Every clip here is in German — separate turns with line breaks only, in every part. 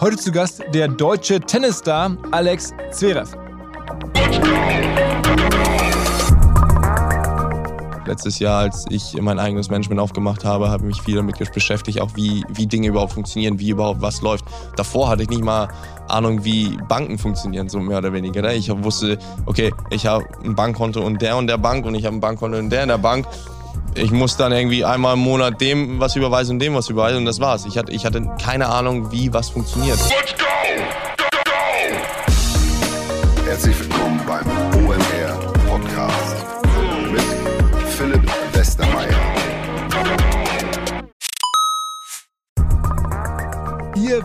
Heute zu Gast der deutsche Tennisstar Alex Zverev.
Letztes Jahr, als ich mein eigenes Management aufgemacht habe, habe ich mich viel damit beschäftigt, auch wie, wie Dinge überhaupt funktionieren, wie überhaupt was läuft. Davor hatte ich nicht mal Ahnung, wie Banken funktionieren, so mehr oder weniger. Ne? Ich wusste, okay, ich habe ein Bankkonto und der und der Bank und ich habe ein Bankkonto und der in der Bank. Ich muss dann irgendwie einmal im Monat dem was überweisen und dem was überweisen und das war's. Ich hatte, ich hatte keine Ahnung, wie was funktioniert. Let's go! go,
go! Herzlich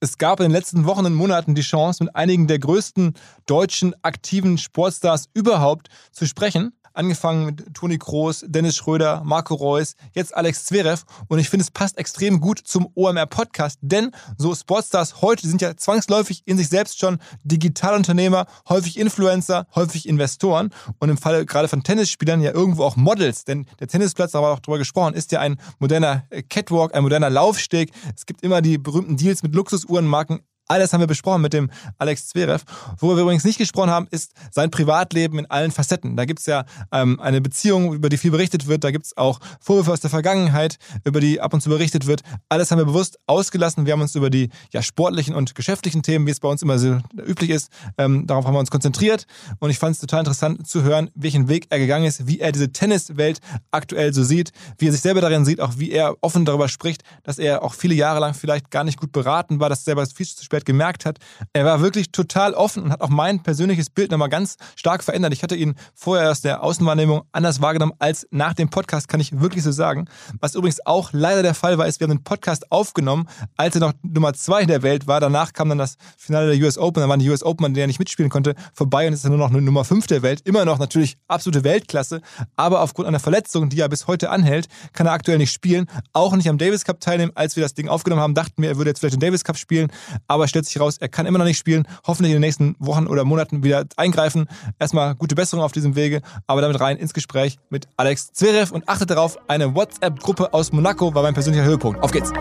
es gab in den letzten Wochen und Monaten die Chance, mit einigen der größten deutschen aktiven Sportstars überhaupt zu sprechen angefangen mit Toni Kroos, Dennis Schröder, Marco Reus, jetzt Alex Zverev. Und ich finde, es passt extrem gut zum OMR-Podcast, denn so Sportstars heute sind ja zwangsläufig in sich selbst schon Digitalunternehmer, häufig Influencer, häufig Investoren und im Falle gerade von Tennisspielern ja irgendwo auch Models, denn der Tennisplatz, da haben auch drüber gesprochen, ist ja ein moderner Catwalk, ein moderner Laufsteg. Es gibt immer die berühmten Deals mit Luxusuhrenmarken alles haben wir besprochen mit dem Alex Zverev. Worüber wir übrigens nicht gesprochen haben, ist sein Privatleben in allen Facetten. Da gibt es ja ähm, eine Beziehung, über die viel berichtet wird. Da gibt es auch Vorwürfe aus der Vergangenheit, über die ab und zu berichtet wird. Alles haben wir bewusst ausgelassen. Wir haben uns über die ja, sportlichen und geschäftlichen Themen, wie es bei uns immer so üblich ist, ähm, darauf haben wir uns konzentriert. Und ich fand es total interessant zu hören, welchen Weg er gegangen ist, wie er diese Tenniswelt aktuell so sieht, wie er sich selber darin sieht, auch wie er offen darüber spricht, dass er auch viele Jahre lang vielleicht gar nicht gut beraten war, dass er selber viel zu spät spät gemerkt hat. Er war wirklich total offen und hat auch mein persönliches Bild nochmal ganz stark verändert. Ich hatte ihn vorher aus der Außenwahrnehmung anders wahrgenommen als nach dem Podcast, kann ich wirklich so sagen. Was übrigens auch leider der Fall war, ist, wir haben den Podcast aufgenommen, als er noch Nummer zwei der Welt war. Danach kam dann das Finale der US Open, dann waren die US Open, an denen er nicht mitspielen konnte, vorbei und ist dann nur noch eine Nummer fünf der Welt. Immer noch natürlich absolute Weltklasse, aber aufgrund einer Verletzung, die er bis heute anhält, kann er aktuell nicht spielen. Auch nicht am Davis Cup teilnehmen. Als wir das Ding aufgenommen haben, dachten wir, er würde jetzt vielleicht den Davis Cup spielen, aber aber stellt sich raus, er kann immer noch nicht spielen. Hoffentlich in den nächsten Wochen oder Monaten wieder eingreifen. Erstmal gute Besserung auf diesem Wege, aber damit rein ins Gespräch mit Alex Zverev und achtet darauf, eine WhatsApp-Gruppe aus Monaco war mein persönlicher Höhepunkt. Auf geht's.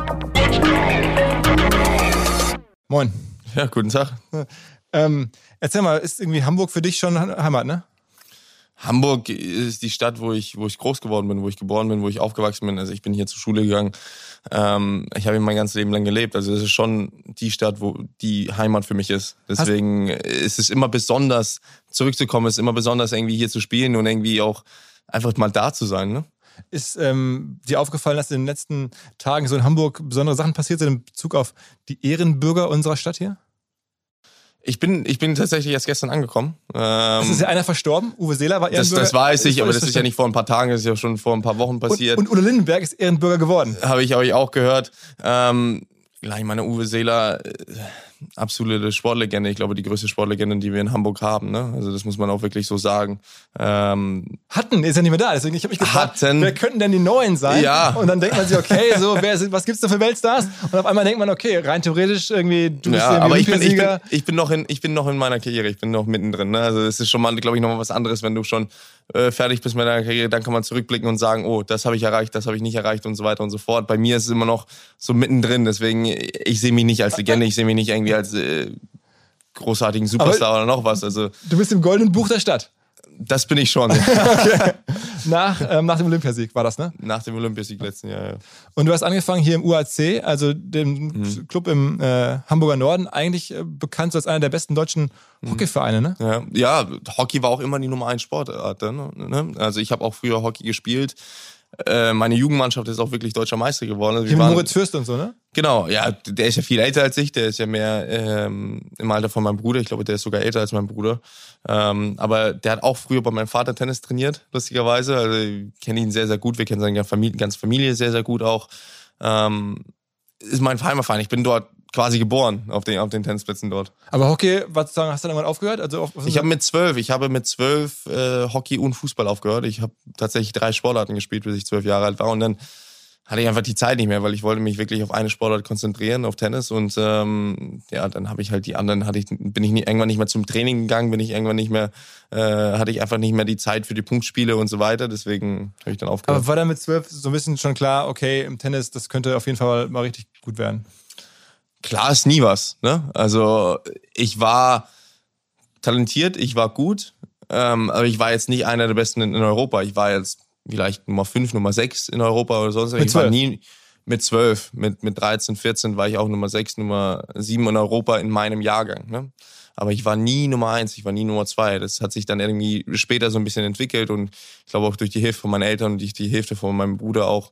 Moin.
Ja, guten Tag.
Ähm, erzähl mal, ist irgendwie Hamburg für dich schon Heimat, ne?
Hamburg ist die Stadt, wo ich, wo ich groß geworden bin, wo ich geboren bin, wo ich aufgewachsen bin. Also ich bin hier zur Schule gegangen. Ähm, ich habe hier mein ganzes Leben lang gelebt. Also es ist schon die Stadt, wo die Heimat für mich ist. Deswegen Hast ist es immer besonders, zurückzukommen, ist immer besonders irgendwie hier zu spielen und irgendwie auch einfach mal da zu sein. Ne?
Ist ähm, dir aufgefallen, dass in den letzten Tagen so in Hamburg besondere Sachen passiert sind in Bezug auf die Ehrenbürger unserer Stadt hier?
Ich bin, ich bin tatsächlich erst gestern angekommen.
Ähm, es ist ja einer verstorben. Uwe Seeler war Ehrenbürger.
Das, das weiß ich, aber das ist ja nicht vor ein paar Tagen, das ist ja schon vor ein paar Wochen passiert.
Und, und Udo Lindenberg ist Ehrenbürger geworden.
Habe ich, hab ich auch gehört. Ähm, ich meine, Uwe Seeler, äh, absolute Sportlegende. Ich glaube, die größte Sportlegende, die wir in Hamburg haben. Ne? Also das muss man auch wirklich so sagen. Ähm,
Hatten ist ja nicht mehr da. Deswegen ich habe mich gefragt,
Hatten.
wer könnten denn die Neuen sein?
Ja.
Und dann denkt man sich, okay, so wer ist, was gibt's da für Weltstars? Und auf einmal denkt man, okay, rein theoretisch irgendwie du bist
ja,
irgendwie
aber ich bin, ich, bin, ich, bin noch in, ich bin noch in meiner Karriere, ich bin noch mittendrin. Ne? Also es ist schon mal, glaube ich, noch mal was anderes, wenn du schon äh, fertig bist mit deiner Karriere, dann kann man zurückblicken und sagen, oh, das habe ich erreicht, das habe ich nicht erreicht und so weiter und so fort. Bei mir ist es immer noch so mittendrin, deswegen, ich sehe mich nicht als Legende, ich sehe mich nicht irgendwie als äh, großartigen Superstar oder noch was. Also
Du bist im goldenen Buch der Stadt.
das bin ich schon.
Nach, ähm, nach dem Olympiasieg war das, ne?
Nach dem Olympiasieg letzten Jahr. Ja.
Und du hast angefangen hier im UAC, also dem
Mhm.
Club im äh, Hamburger Norden, eigentlich äh, bekannt so als einer der besten deutschen
Mhm.
Hockeyvereine, ne?
Ja, ja, Hockey war auch immer die Nummer 1 Sportart. Ne? Also ich habe auch früher Hockey gespielt. Äh, meine Jugendmannschaft ist auch wirklich deutscher Meister geworden. Also wir waren-
Moritz Fürst und so, ne?
Genau, ja, der ist ja viel älter als ich, der ist ja mehr ähm, im Alter von meinem Bruder. Ich glaube, der ist sogar älter als mein Bruder. Ähm, aber der hat auch früher bei meinem Vater Tennis trainiert, lustigerweise. Also ich kenne ihn sehr, sehr gut. Wir kennen seine ganze Familie sehr, sehr gut auch. Ähm, ist mein Heimatverein. Ich bin dort quasi geboren, auf den, auf den Tennisplätzen dort.
Aber Hockey, was sagen, hast du dann irgendwann aufgehört? Also auf,
Ich habe mit zwölf, ich habe mit zwölf äh, Hockey und Fußball aufgehört. Ich habe tatsächlich drei Sportarten gespielt, bis ich zwölf Jahre alt war. Und dann hatte ich einfach die Zeit nicht mehr, weil ich wollte mich wirklich auf eine Sportart konzentrieren, auf Tennis. Und ähm, ja, dann habe ich halt die anderen, hatte ich, bin ich nie, irgendwann nicht mehr zum Training gegangen, bin ich irgendwann nicht mehr, äh, hatte ich einfach nicht mehr die Zeit für die Punktspiele und so weiter. Deswegen habe ich dann aufgehört.
aber war dann mit zwölf so ein bisschen schon klar, okay, im Tennis, das könnte auf jeden Fall mal richtig gut werden.
Klar ist nie was. Ne? Also ich war talentiert, ich war gut, ähm, aber ich war jetzt nicht einer der Besten in, in Europa. Ich war jetzt vielleicht Nummer 5, Nummer 6 in Europa oder sonst was.
Mit
Ich war
12?
nie mit 12, mit, mit 13, 14 war ich auch Nummer 6, Nummer 7 in Europa in meinem Jahrgang. Ne? Aber ich war nie Nummer 1, ich war nie Nummer 2. Das hat sich dann irgendwie später so ein bisschen entwickelt und ich glaube auch durch die Hilfe von meinen Eltern und durch die Hilfe von meinem Bruder auch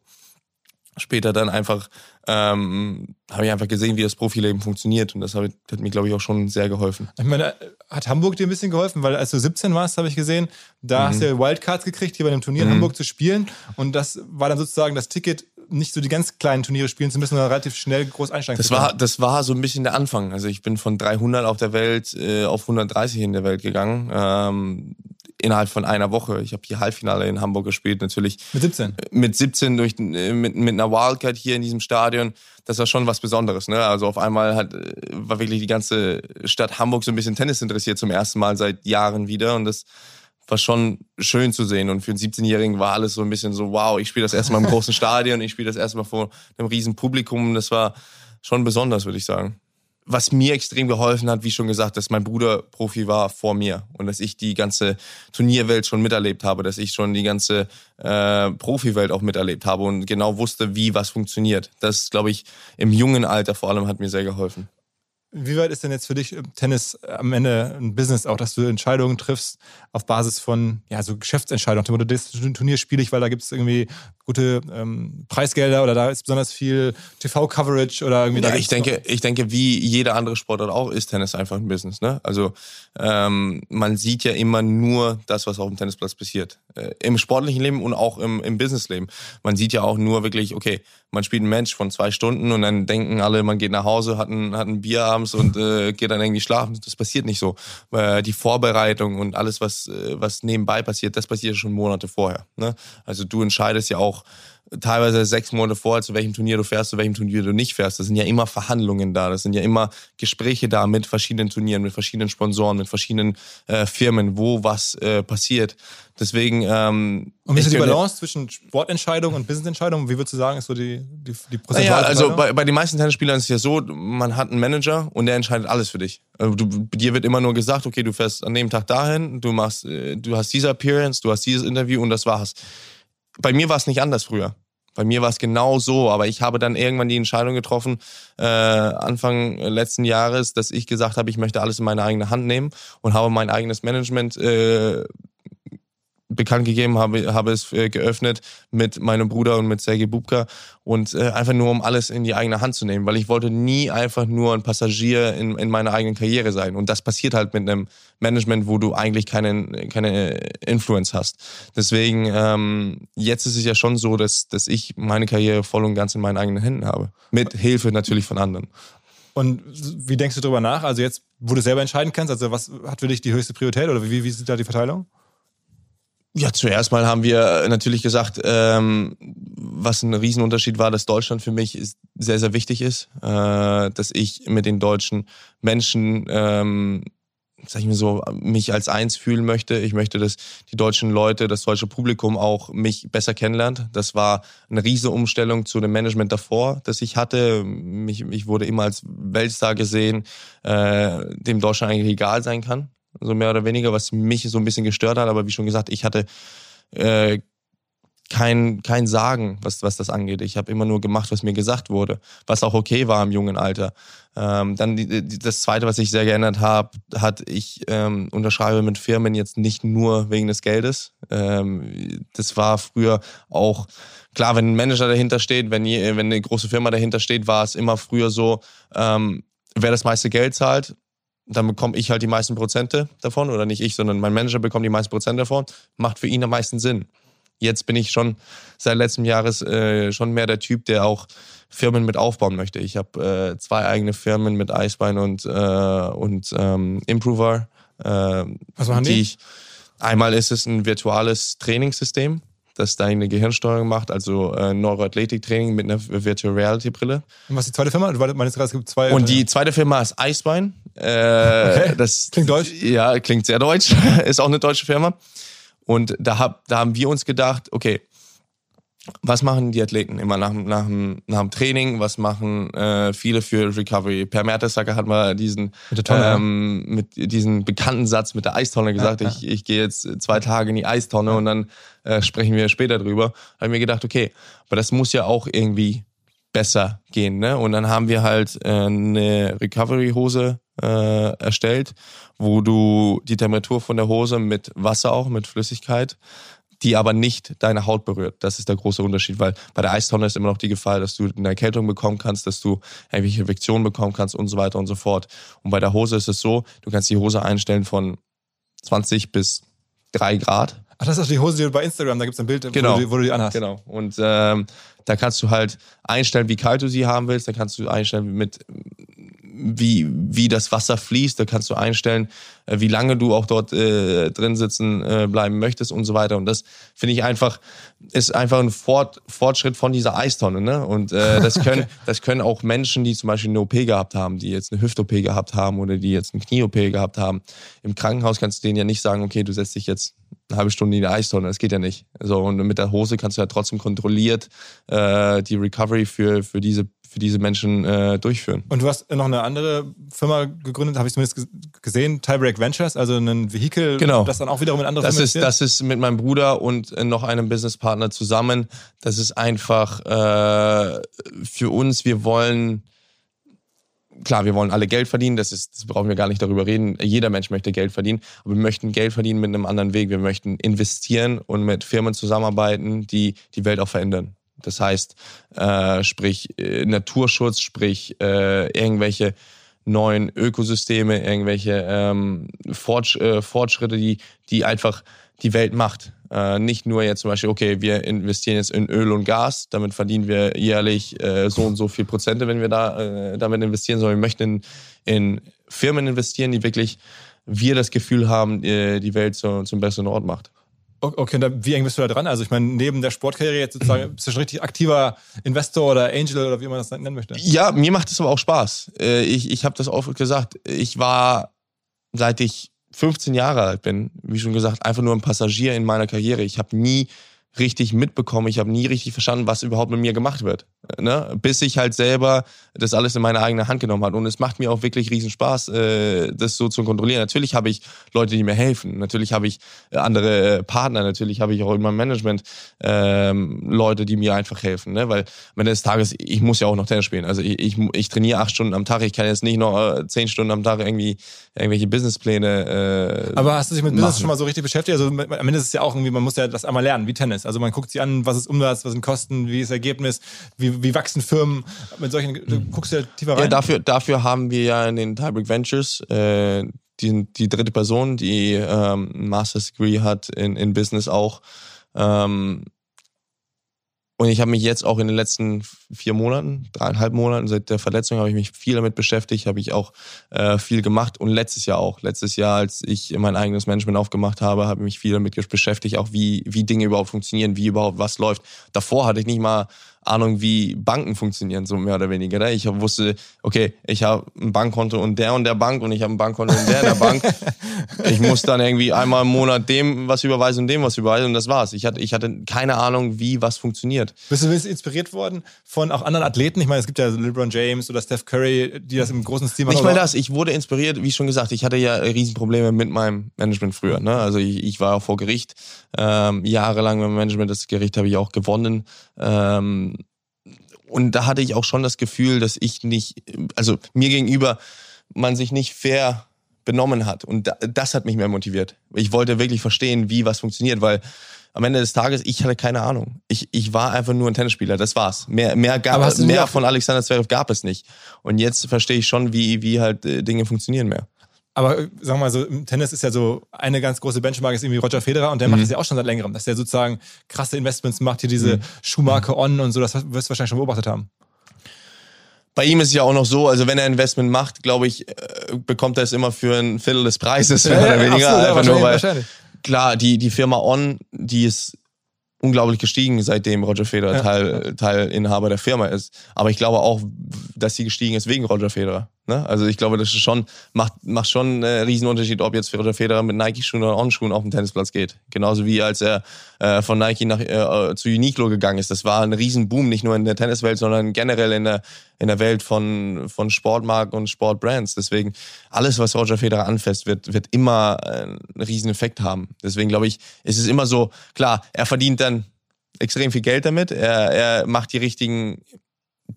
später dann einfach ähm, habe ich einfach gesehen, wie das Profileben funktioniert und das hat, hat mir, glaube ich, auch schon sehr geholfen.
Ich meine, hat Hamburg dir ein bisschen geholfen? Weil als du 17 warst, habe ich gesehen, da hast du ja Wildcards gekriegt, hier bei dem Turnier in Hamburg zu spielen. Und das war dann sozusagen das Ticket, nicht so die ganz kleinen Turniere spielen zu müssen, sondern relativ schnell groß einsteigen
Das
zu können.
war, das war so ein bisschen der Anfang. Also ich bin von 300 auf der Welt äh, auf 130 in der Welt gegangen. Ähm, innerhalb von einer Woche. Ich habe die Halbfinale in Hamburg gespielt, natürlich
Mit 17.
mit 17 durch äh, mit, mit einer Wildcard hier in diesem Stadion. Das war schon was Besonderes. Ne? Also auf einmal hat, äh, war wirklich die ganze Stadt Hamburg so ein bisschen Tennis interessiert zum ersten Mal seit Jahren wieder und das war schon schön zu sehen. Und für einen 17-Jährigen war alles so ein bisschen so, wow, ich spiele das erste Mal im großen Stadion, ich spiele das erste Mal vor einem riesen Publikum. Das war schon besonders, würde ich sagen. Was mir extrem geholfen hat, wie schon gesagt, dass mein Bruder Profi war vor mir und dass ich die ganze Turnierwelt schon miterlebt habe, dass ich schon die ganze äh, Profiwelt auch miterlebt habe und genau wusste, wie was funktioniert. Das, glaube ich, im jungen Alter vor allem hat mir sehr geholfen.
Wie weit ist denn jetzt für dich im Tennis am Ende ein Business auch, dass du Entscheidungen triffst auf Basis von ja, so Geschäftsentscheidungen? Beispiel, das Turnier spiele ich, weil da gibt es irgendwie gute ähm, Preisgelder oder da ist besonders viel TV-Coverage oder irgendwie.
Ja, ich denke, ich denke, wie jeder andere Sportart auch, ist Tennis einfach ein Business. Ne? Also ähm, man sieht ja immer nur das, was auf dem Tennisplatz passiert. Äh, Im sportlichen Leben und auch im, im Businessleben. Man sieht ja auch nur wirklich, okay, man spielt ein Match von zwei Stunden und dann denken alle, man geht nach Hause, hat ein, hat ein Bier abends und äh, geht dann irgendwie schlafen. Das passiert nicht so. Äh, die Vorbereitung und alles, was, äh, was nebenbei passiert, das passiert schon Monate vorher. Ne? Also du entscheidest ja auch teilweise sechs Monate vorher, zu welchem Turnier du fährst, zu welchem Turnier du nicht fährst. Das sind ja immer Verhandlungen da. Das sind ja immer Gespräche da mit verschiedenen Turnieren, mit verschiedenen Sponsoren, mit verschiedenen äh, Firmen, wo was äh, passiert. Deswegen. Ähm,
Und wie ist die Balance zwischen Sportentscheidung und Businessentscheidung? Wie würdest du sagen, ist so die, die, die prozentuale
also
Verteilung?
bei, bei den meisten Tennisspielern ist es ja so, man hat einen Manager und der entscheidet alles für dich. Also du, dir wird immer nur gesagt, okay, du fährst an dem Tag dahin, du machst, äh, du hast diese Appearance, du hast dieses Interview und das war's. Bei mir war es nicht anders früher. Bei mir war es genau so, aber ich habe dann irgendwann die Entscheidung getroffen, äh, Anfang letzten Jahres, dass ich gesagt habe, ich möchte alles in meine eigene Hand nehmen und habe mein eigenes Management äh, bekannt gegeben, habe, habe es äh, geöffnet mit meinem Bruder und mit Sergei Bubka und äh, einfach nur, um alles in die eigene Hand zu nehmen, weil ich wollte nie einfach nur ein Passagier in, in meiner eigenen Karriere sein und das passiert halt mit einem Management, wo du eigentlich keinen, keine Influence hast. Deswegen, ähm, jetzt ist es ja schon so, dass, dass ich meine Karriere voll und ganz in meinen eigenen Händen habe. Mit Hilfe natürlich von anderen.
Und wie denkst du darüber nach? Also jetzt, wo du selber entscheiden kannst, also was hat für dich die höchste Priorität oder wie, wie sieht da die Verteilung?
Ja, zuerst mal haben wir natürlich gesagt, ähm, was ein Riesenunterschied war, dass Deutschland für mich ist, sehr, sehr wichtig ist, äh, dass ich mit den deutschen Menschen, ähm, sag ich mir so, mich als eins fühlen möchte. Ich möchte, dass die deutschen Leute, das deutsche Publikum auch mich besser kennenlernt. Das war eine riesige Umstellung zu dem Management davor, das ich hatte. Mich, ich wurde immer als Weltstar gesehen, äh, dem Deutschland eigentlich egal sein kann so mehr oder weniger, was mich so ein bisschen gestört hat. Aber wie schon gesagt, ich hatte äh, kein, kein Sagen, was, was das angeht. Ich habe immer nur gemacht, was mir gesagt wurde, was auch okay war im jungen Alter. Ähm, dann die, die, das Zweite, was ich sehr geändert habe, hat, ich ähm, unterschreibe mit Firmen jetzt nicht nur wegen des Geldes. Ähm, das war früher auch, klar, wenn ein Manager dahinter steht, wenn, wenn eine große Firma dahinter steht, war es immer früher so, ähm, wer das meiste Geld zahlt, dann bekomme ich halt die meisten Prozente davon oder nicht ich, sondern mein Manager bekommt die meisten Prozente davon, macht für ihn am meisten Sinn. Jetzt bin ich schon seit letztem Jahres äh, schon mehr der Typ, der auch Firmen mit aufbauen möchte. Ich habe äh, zwei eigene Firmen mit Eisbein und, äh, und ähm, Improver. Äh,
Was machen die? die ich,
einmal ist es ein virtuelles Trainingssystem das deine Gehirnsteuerung macht, also äh, Neuroathletiktraining mit einer Virtual Reality Brille.
Und was ist die zweite Firma? Du meinst gerade, es gibt zwei.
Und die zweite Firma ist Eisbein. Äh, okay. das
klingt deutsch.
Ja, klingt sehr deutsch. ist auch eine deutsche Firma. Und da, hab, da haben wir uns gedacht, okay, was machen die Athleten immer nach, nach, nach dem Training? Was machen äh, viele für Recovery? Per Mertesacker hat mal diesen, mit, ähm, mit diesen bekannten Satz mit der Eistonne gesagt, ja, ja. ich, ich gehe jetzt zwei Tage in die Eistonne ja. und dann äh, sprechen wir später drüber. Habe mir gedacht, okay, aber das muss ja auch irgendwie besser gehen. Ne? Und dann haben wir halt äh, eine Recovery-Hose äh, erstellt, wo du die Temperatur von der Hose mit Wasser auch, mit Flüssigkeit die aber nicht deine Haut berührt. Das ist der große Unterschied, weil bei der Eistonne ist immer noch die Gefahr, dass du eine Erkältung bekommen kannst, dass du irgendwelche Infektionen bekommen kannst und so weiter und so fort. Und bei der Hose ist es so, du kannst die Hose einstellen von 20 bis 3 Grad.
Ach, das ist die Hose, die du bei Instagram, da gibt es ein Bild,
genau.
wo, du, wo du die anhast.
Genau. Und ähm, da kannst du halt einstellen, wie kalt du sie haben willst. Da kannst du einstellen, mit wie, wie das Wasser fließt. Da kannst du einstellen, äh, wie lange du auch dort äh, drin sitzen äh, bleiben möchtest und so weiter. Und das finde ich einfach, ist einfach ein Fort, Fortschritt von dieser Eistonne. Ne? Und äh, das, können, das können auch Menschen, die zum Beispiel eine OP gehabt haben, die jetzt eine Hüft-OP gehabt haben oder die jetzt eine Knie-OP gehabt haben. Im Krankenhaus kannst du denen ja nicht sagen, okay, du setzt dich jetzt eine halbe Stunde in die Eistonne. Das geht ja nicht. So, und mit der Hose kannst du ja trotzdem kontrolliert äh, die Recovery für, für diese für diese Menschen äh, durchführen.
Und du hast noch eine andere Firma gegründet, habe ich zumindest gesehen, Tiebreak Ventures, also ein Vehikel,
genau.
das dann auch wiederum in andere
das ist, Das ist mit meinem Bruder und äh, noch einem Businesspartner zusammen. Das ist einfach äh, für uns, wir wollen klar, wir wollen alle Geld verdienen, das, ist, das brauchen wir gar nicht darüber reden. Jeder Mensch möchte Geld verdienen, aber wir möchten Geld verdienen mit einem anderen Weg. Wir möchten investieren und mit Firmen zusammenarbeiten, die die Welt auch verändern. Das heißt, äh, sprich äh, Naturschutz, sprich äh, irgendwelche neuen Ökosysteme, irgendwelche ähm, Fortsch äh, Fortschritte, die, die einfach die Welt macht. Äh, nicht nur jetzt zum Beispiel, okay, wir investieren jetzt in Öl und Gas, damit verdienen wir jährlich äh, so und so viel Prozente, wenn wir da äh, damit investieren, sondern wir möchten in, in Firmen investieren, die wirklich wir das Gefühl haben, äh, die Welt zu, zum besseren Ort macht.
Okay, und wie eng bist du da dran? Also ich meine, neben der Sportkarriere jetzt sozusagen, bist du schon richtig aktiver Investor oder Angel oder wie man das nennen möchte?
Ja, mir macht es aber auch Spaß. Äh, ich, ich habe das oft gesagt. Ich war, seit ich 15 Jahre alt bin, wie schon gesagt, einfach nur ein Passagier in meiner Karriere. Ich habe nie richtig mitbekommen. Ich habe nie richtig verstanden, was überhaupt mit mir gemacht wird. Ne? Bis ich halt selber das alles in meine eigene Hand genommen habe. Und es macht mir auch wirklich riesen Spaß, äh, das so zu kontrollieren. Natürlich habe ich Leute, die mir helfen. Natürlich habe ich äh, andere äh, Partner. Natürlich habe ich auch in meinem Management ähm, Leute, die mir einfach helfen. Ne? Weil am Ende des Tages, ich muss ja auch noch Tennis spielen. Also ich, ich, ich trainiere acht Stunden am Tag. Ich kann jetzt nicht noch äh, zehn Stunden am Tag irgendwie irgendwelche Businesspläne.
Äh, Aber hast du dich mit Business schon mal so richtig beschäftigt? Also am Ende ist es ja auch irgendwie, man muss ja das einmal lernen, wie Tennis. Also man guckt sich an, was ist Umsatz, was sind Kosten, wie ist Ergebnis, wie, wie wachsen Firmen. Mit solchen, du guckst ja tiefer rein.
Ja, dafür, dafür haben wir ja in den Tiebreak Ventures äh, die, die dritte Person, die ähm, ein Master's Degree hat in, in Business auch. Ähm, Und ich habe mich jetzt auch in den letzten vier Monaten, dreieinhalb Monaten seit der Verletzung, habe ich mich viel damit beschäftigt, habe ich auch äh, viel gemacht und letztes Jahr auch. Letztes Jahr, als ich mein eigenes Management aufgemacht habe, habe ich mich viel damit beschäftigt, auch wie, wie Dinge überhaupt funktionieren, wie überhaupt was läuft. Davor hatte ich nicht mal Ahnung, wie Banken funktionieren, so mehr oder weniger. Ne? Ich wusste, okay, ich habe ein Bankkonto und der und der Bank und ich habe ein Bankkonto und der und der Bank. Ich muss dann irgendwie einmal im Monat dem was überweisen und dem was überweisen und das war's. Ich hatte, ich hatte keine Ahnung, wie was funktioniert.
Bist du inspiriert worden von auch anderen Athleten? Ich meine, es gibt ja LeBron James oder Steph Curry, die das im großen Stil
machen. Nicht mal das. Ich wurde inspiriert, wie schon gesagt, ich hatte ja Riesenprobleme mit meinem Management früher. Ne? Also ich, ich war auch vor Gericht ähm, jahrelang mit dem Management. Das Gericht habe ich auch gewonnen. Ähm, und da hatte ich auch schon das Gefühl, dass ich nicht, also mir gegenüber man sich nicht fair benommen hat. Und das hat mich mehr motiviert. Ich wollte wirklich verstehen, wie was funktioniert, weil am Ende des Tages, ich hatte keine Ahnung. Ich, ich war einfach nur ein Tennisspieler, das war's. Mehr, mehr, gab, mehr von Alexander Zverev gab es nicht. Und jetzt verstehe ich schon, wie, wie halt äh, Dinge funktionieren mehr.
Aber äh, sagen wir mal so, im Tennis ist ja so eine ganz große Benchmark ist irgendwie Roger Federer und der mhm. macht das ja auch schon seit längerem, dass der sozusagen krasse Investments macht, hier diese mhm. Schuhmarke On und so, das wirst du wahrscheinlich schon beobachtet haben.
Bei ihm ist es ja auch noch so, also wenn er Investment macht, glaube ich, äh, bekommt er es immer für ein Viertel des Preises, mehr oder weniger. So, ja, Einfach nur, weil, klar, die, die Firma On, die ist unglaublich gestiegen, seitdem Roger Federer ja. Teil, Teilinhaber der Firma ist. Aber ich glaube auch, dass sie gestiegen ist wegen Roger Federer. Ne? Also ich glaube, das ist schon, macht, macht schon einen Riesenunterschied, ob jetzt Roger Federer mit Nike-Schuhen oder On-Schuhen auf den Tennisplatz geht. Genauso wie als er äh, von Nike nach, äh, zu Uniqlo gegangen ist. Das war ein Riesenboom, nicht nur in der Tenniswelt, sondern generell in der, in der Welt von, von Sportmarken und Sportbrands. Deswegen, alles, was Roger Federer anfasst, wird, wird immer äh, einen riesen Effekt haben. Deswegen glaube ich, ist es immer so, klar, er verdient dann extrem viel Geld damit. Er, er macht die richtigen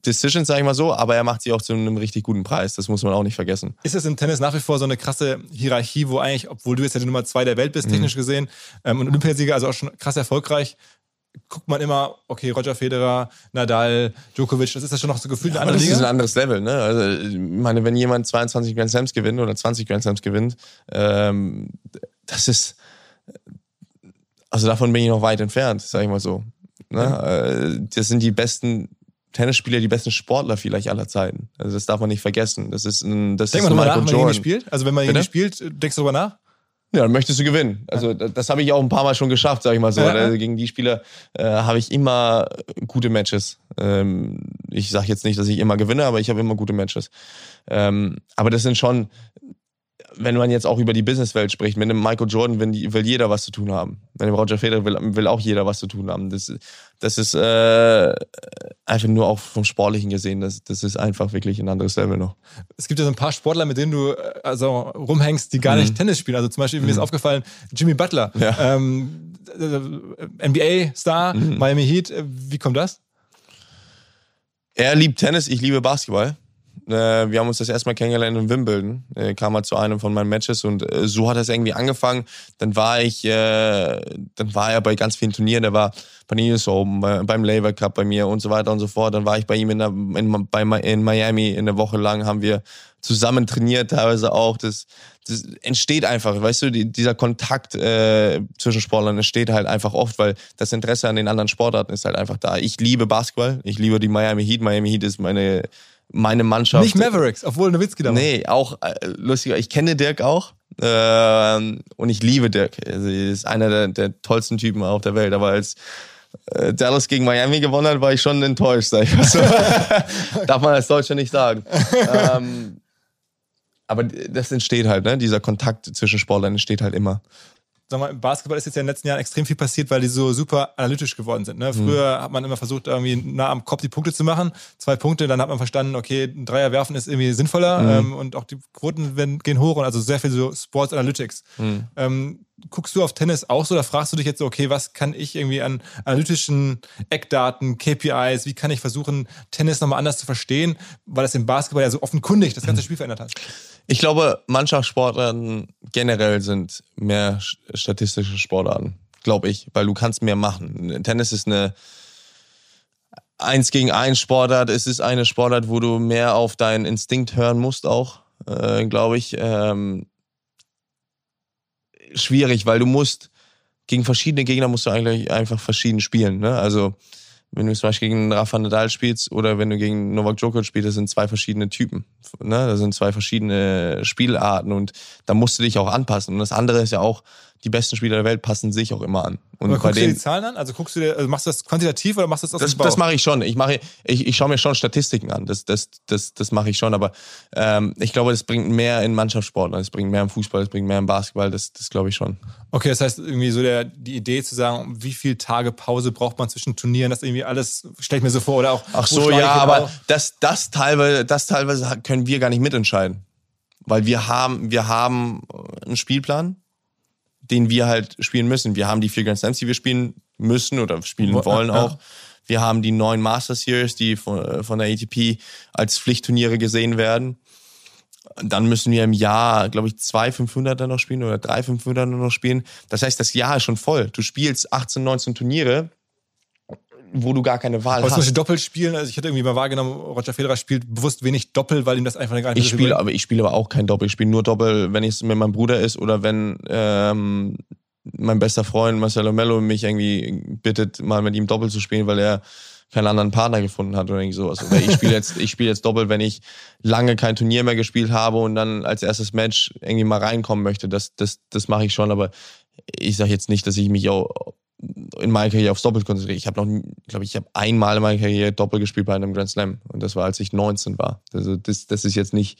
Decisions, sage ich mal so, aber er macht sie auch zu einem richtig guten Preis. Das muss man auch nicht vergessen.
Ist es im Tennis nach wie vor so eine krasse Hierarchie, wo eigentlich, obwohl du jetzt ja die Nummer zwei der Welt bist, mhm. technisch gesehen, ähm, und Olympiasieger, also auch schon krass erfolgreich, guckt man immer, okay, Roger Federer, Nadal, Djokovic, das ist ja schon noch so gefühlt
ja,
eine andere
das
Liga.
Das ist ein anderes Level, ne? Also, ich meine, wenn jemand 22 Grand Slams gewinnt oder 20 Grand Slams gewinnt, ähm, das ist, also davon bin ich noch weit entfernt, sag ich mal so. Ne? Ja. Äh, das sind die besten Tennisspieler die besten Sportler vielleicht aller Zeiten. Also das darf man nicht vergessen. Das ist ein, das
Denk
ist
mal Michael nach, Jordan. Spielt? Also wenn man gegen spielt, denkst du darüber nach?
Ja, dann möchtest du gewinnen. Also das, das habe ich auch ein paar Mal schon geschafft, sage ich mal so. Ja. Also, gegen die Spieler äh, habe ich immer gute Matches. Ähm, ich sage jetzt nicht, dass ich immer gewinne, aber ich habe immer gute Matches. Ähm, aber das sind schon wenn man jetzt auch über die Businesswelt spricht, mit einem Michael Jordan will, jeder was zu tun haben. Mit dem Roger Federer will, will auch jeder was zu tun haben. Das, das ist äh, einfach nur auch vom Sportlichen gesehen, das, das ist einfach wirklich ein anderes Level noch.
Es gibt ja so ein paar Sportler, mit denen du äh, also rumhängst, die gar mhm. nicht Tennis spielen. Also zum Beispiel, mhm. mir ist mhm. aufgefallen, Jimmy Butler, ja. ähm, äh, NBA-Star, mhm. Miami Heat. Äh, wie kommt das?
Er liebt Tennis, ich liebe Basketball. Äh, wir haben uns das erstmal kennengelernt in Wimbledon. Äh, kam mal zu einem von meinen Matches und äh, so hat es irgendwie angefangen. Dann war ich, äh, dann war er bei ganz vielen Turnieren. Der war bei US Open, bei, beim Labour Cup bei mir und so weiter und so fort. Dann war ich bei ihm in, der, in, bei, in Miami eine Woche lang, haben wir zusammen trainiert, teilweise auch. Das, das entsteht einfach, weißt du, die, dieser Kontakt äh, zwischen Sportlern entsteht halt einfach oft, weil das Interesse an den anderen Sportarten ist halt einfach da. Ich liebe Basketball, ich liebe die Miami Heat. Miami Heat ist meine meine Mannschaft.
Nicht Mavericks, obwohl Nowitzki da war.
Nee, auch äh, lustiger. Ich kenne Dirk auch äh, und ich liebe Dirk. Also, er ist einer der, der tollsten Typen auf der Welt. Aber als äh, Dallas gegen Miami gewonnen hat, war ich schon enttäuscht, sag ich mal so. Darf man als Deutscher nicht sagen. ähm, aber das entsteht halt, ne? Dieser Kontakt zwischen Sportlern entsteht halt immer
sag mal, im Basketball ist jetzt ja in den letzten Jahren extrem viel passiert, weil die so super analytisch geworden sind. Ne? Früher mhm. hat man immer versucht, irgendwie nah am Kopf die Punkte zu machen. Zwei Punkte, dann hat man verstanden, okay, ein Dreier werfen ist irgendwie sinnvoller mhm. ähm, und auch die Quoten werden, gehen hoch und also sehr viel so Sports Analytics. Mhm. Ähm, guckst du auf Tennis auch so, da fragst du dich jetzt so, okay, was kann ich irgendwie an analytischen Eckdaten, KPIs, wie kann ich versuchen, Tennis nochmal anders zu verstehen, weil das im Basketball ja so offenkundig das ganze mhm. Spiel verändert hat?
Ich glaube, Mannschaftssportarten generell sind mehr statistische Sportarten, glaube ich, weil du kannst mehr machen. Tennis ist eine eins gegen eins Sportart. Es ist eine Sportart, wo du mehr auf deinen Instinkt hören musst auch, äh, glaube ich. Ähm, schwierig, weil du musst gegen verschiedene Gegner musst du eigentlich einfach verschieden spielen. Ne? Also wenn du zum Beispiel gegen Rafa Nadal spielst oder wenn du gegen Novak Djokovic spielst, das sind zwei verschiedene Typen. Ne? Das sind zwei verschiedene Spielarten und da musst du dich auch anpassen. Und das andere ist ja auch, die besten Spieler der Welt passen sich auch immer an. Und
Aber
bei
guckst du dir
denen,
die Zahlen an? Also guckst du dir, also machst du das quantitativ oder machst du das aus
das,
dem Bauch?
das mache ich schon. Ich mache, ich, ich schaue mir schon Statistiken an. Das, das, das, das mache ich schon. Aber ähm, ich glaube, das bringt mehr in Mannschaftssport. Das bringt mehr im Fußball, das bringt mehr im Basketball. Das, das glaube ich schon.
Okay, das heißt irgendwie so der, die Idee zu sagen, wie viele Tage Pause braucht man zwischen Turnieren, das irgendwie alles, stelle ich mir so vor, oder auch.
Ach so, ja,
ich
aber das, das teilweise, das teilweise können wir gar nicht mitentscheiden. Weil wir haben, wir haben einen Spielplan, den wir halt spielen müssen. Wir haben die vier Grand Slams, die wir spielen müssen oder spielen
Wo-
wollen
ja.
auch. Wir haben die neun Master Series, die von, von der ATP als Pflichtturniere gesehen werden. Dann müssen wir im Jahr, glaube ich, zwei 500er noch spielen oder drei 500er noch spielen. Das heißt, das Jahr ist schon voll. Du spielst 18, 19 Turniere, wo du gar keine Wahl
Aber zum
hast.
Beispiel Doppel spielen, also ich hatte irgendwie mal wahrgenommen, Roger Federer spielt bewusst wenig Doppel, weil ihm das einfach gar nicht
Ich spiele, aber ich spiele aber auch kein Doppel. Ich spiele nur Doppel, wenn es mit meinem Bruder ist oder wenn ähm, mein bester Freund Marcelo Mello mich irgendwie bittet, mal mit ihm Doppel zu spielen, weil er keinen anderen Partner gefunden hat oder irgendwie sowas. Oder ich spiele jetzt, ich spiele jetzt Doppel, wenn ich lange kein Turnier mehr gespielt habe und dann als erstes Match irgendwie mal reinkommen möchte. Das, das, das mache ich schon, aber ich sage jetzt nicht, dass ich mich auch in meiner Karriere aufs Doppel konzentriere. Ich habe noch, glaube ich, ich habe einmal in meiner Karriere Doppel gespielt bei einem Grand Slam und das war, als ich 19 war. Also das, das ist jetzt nicht,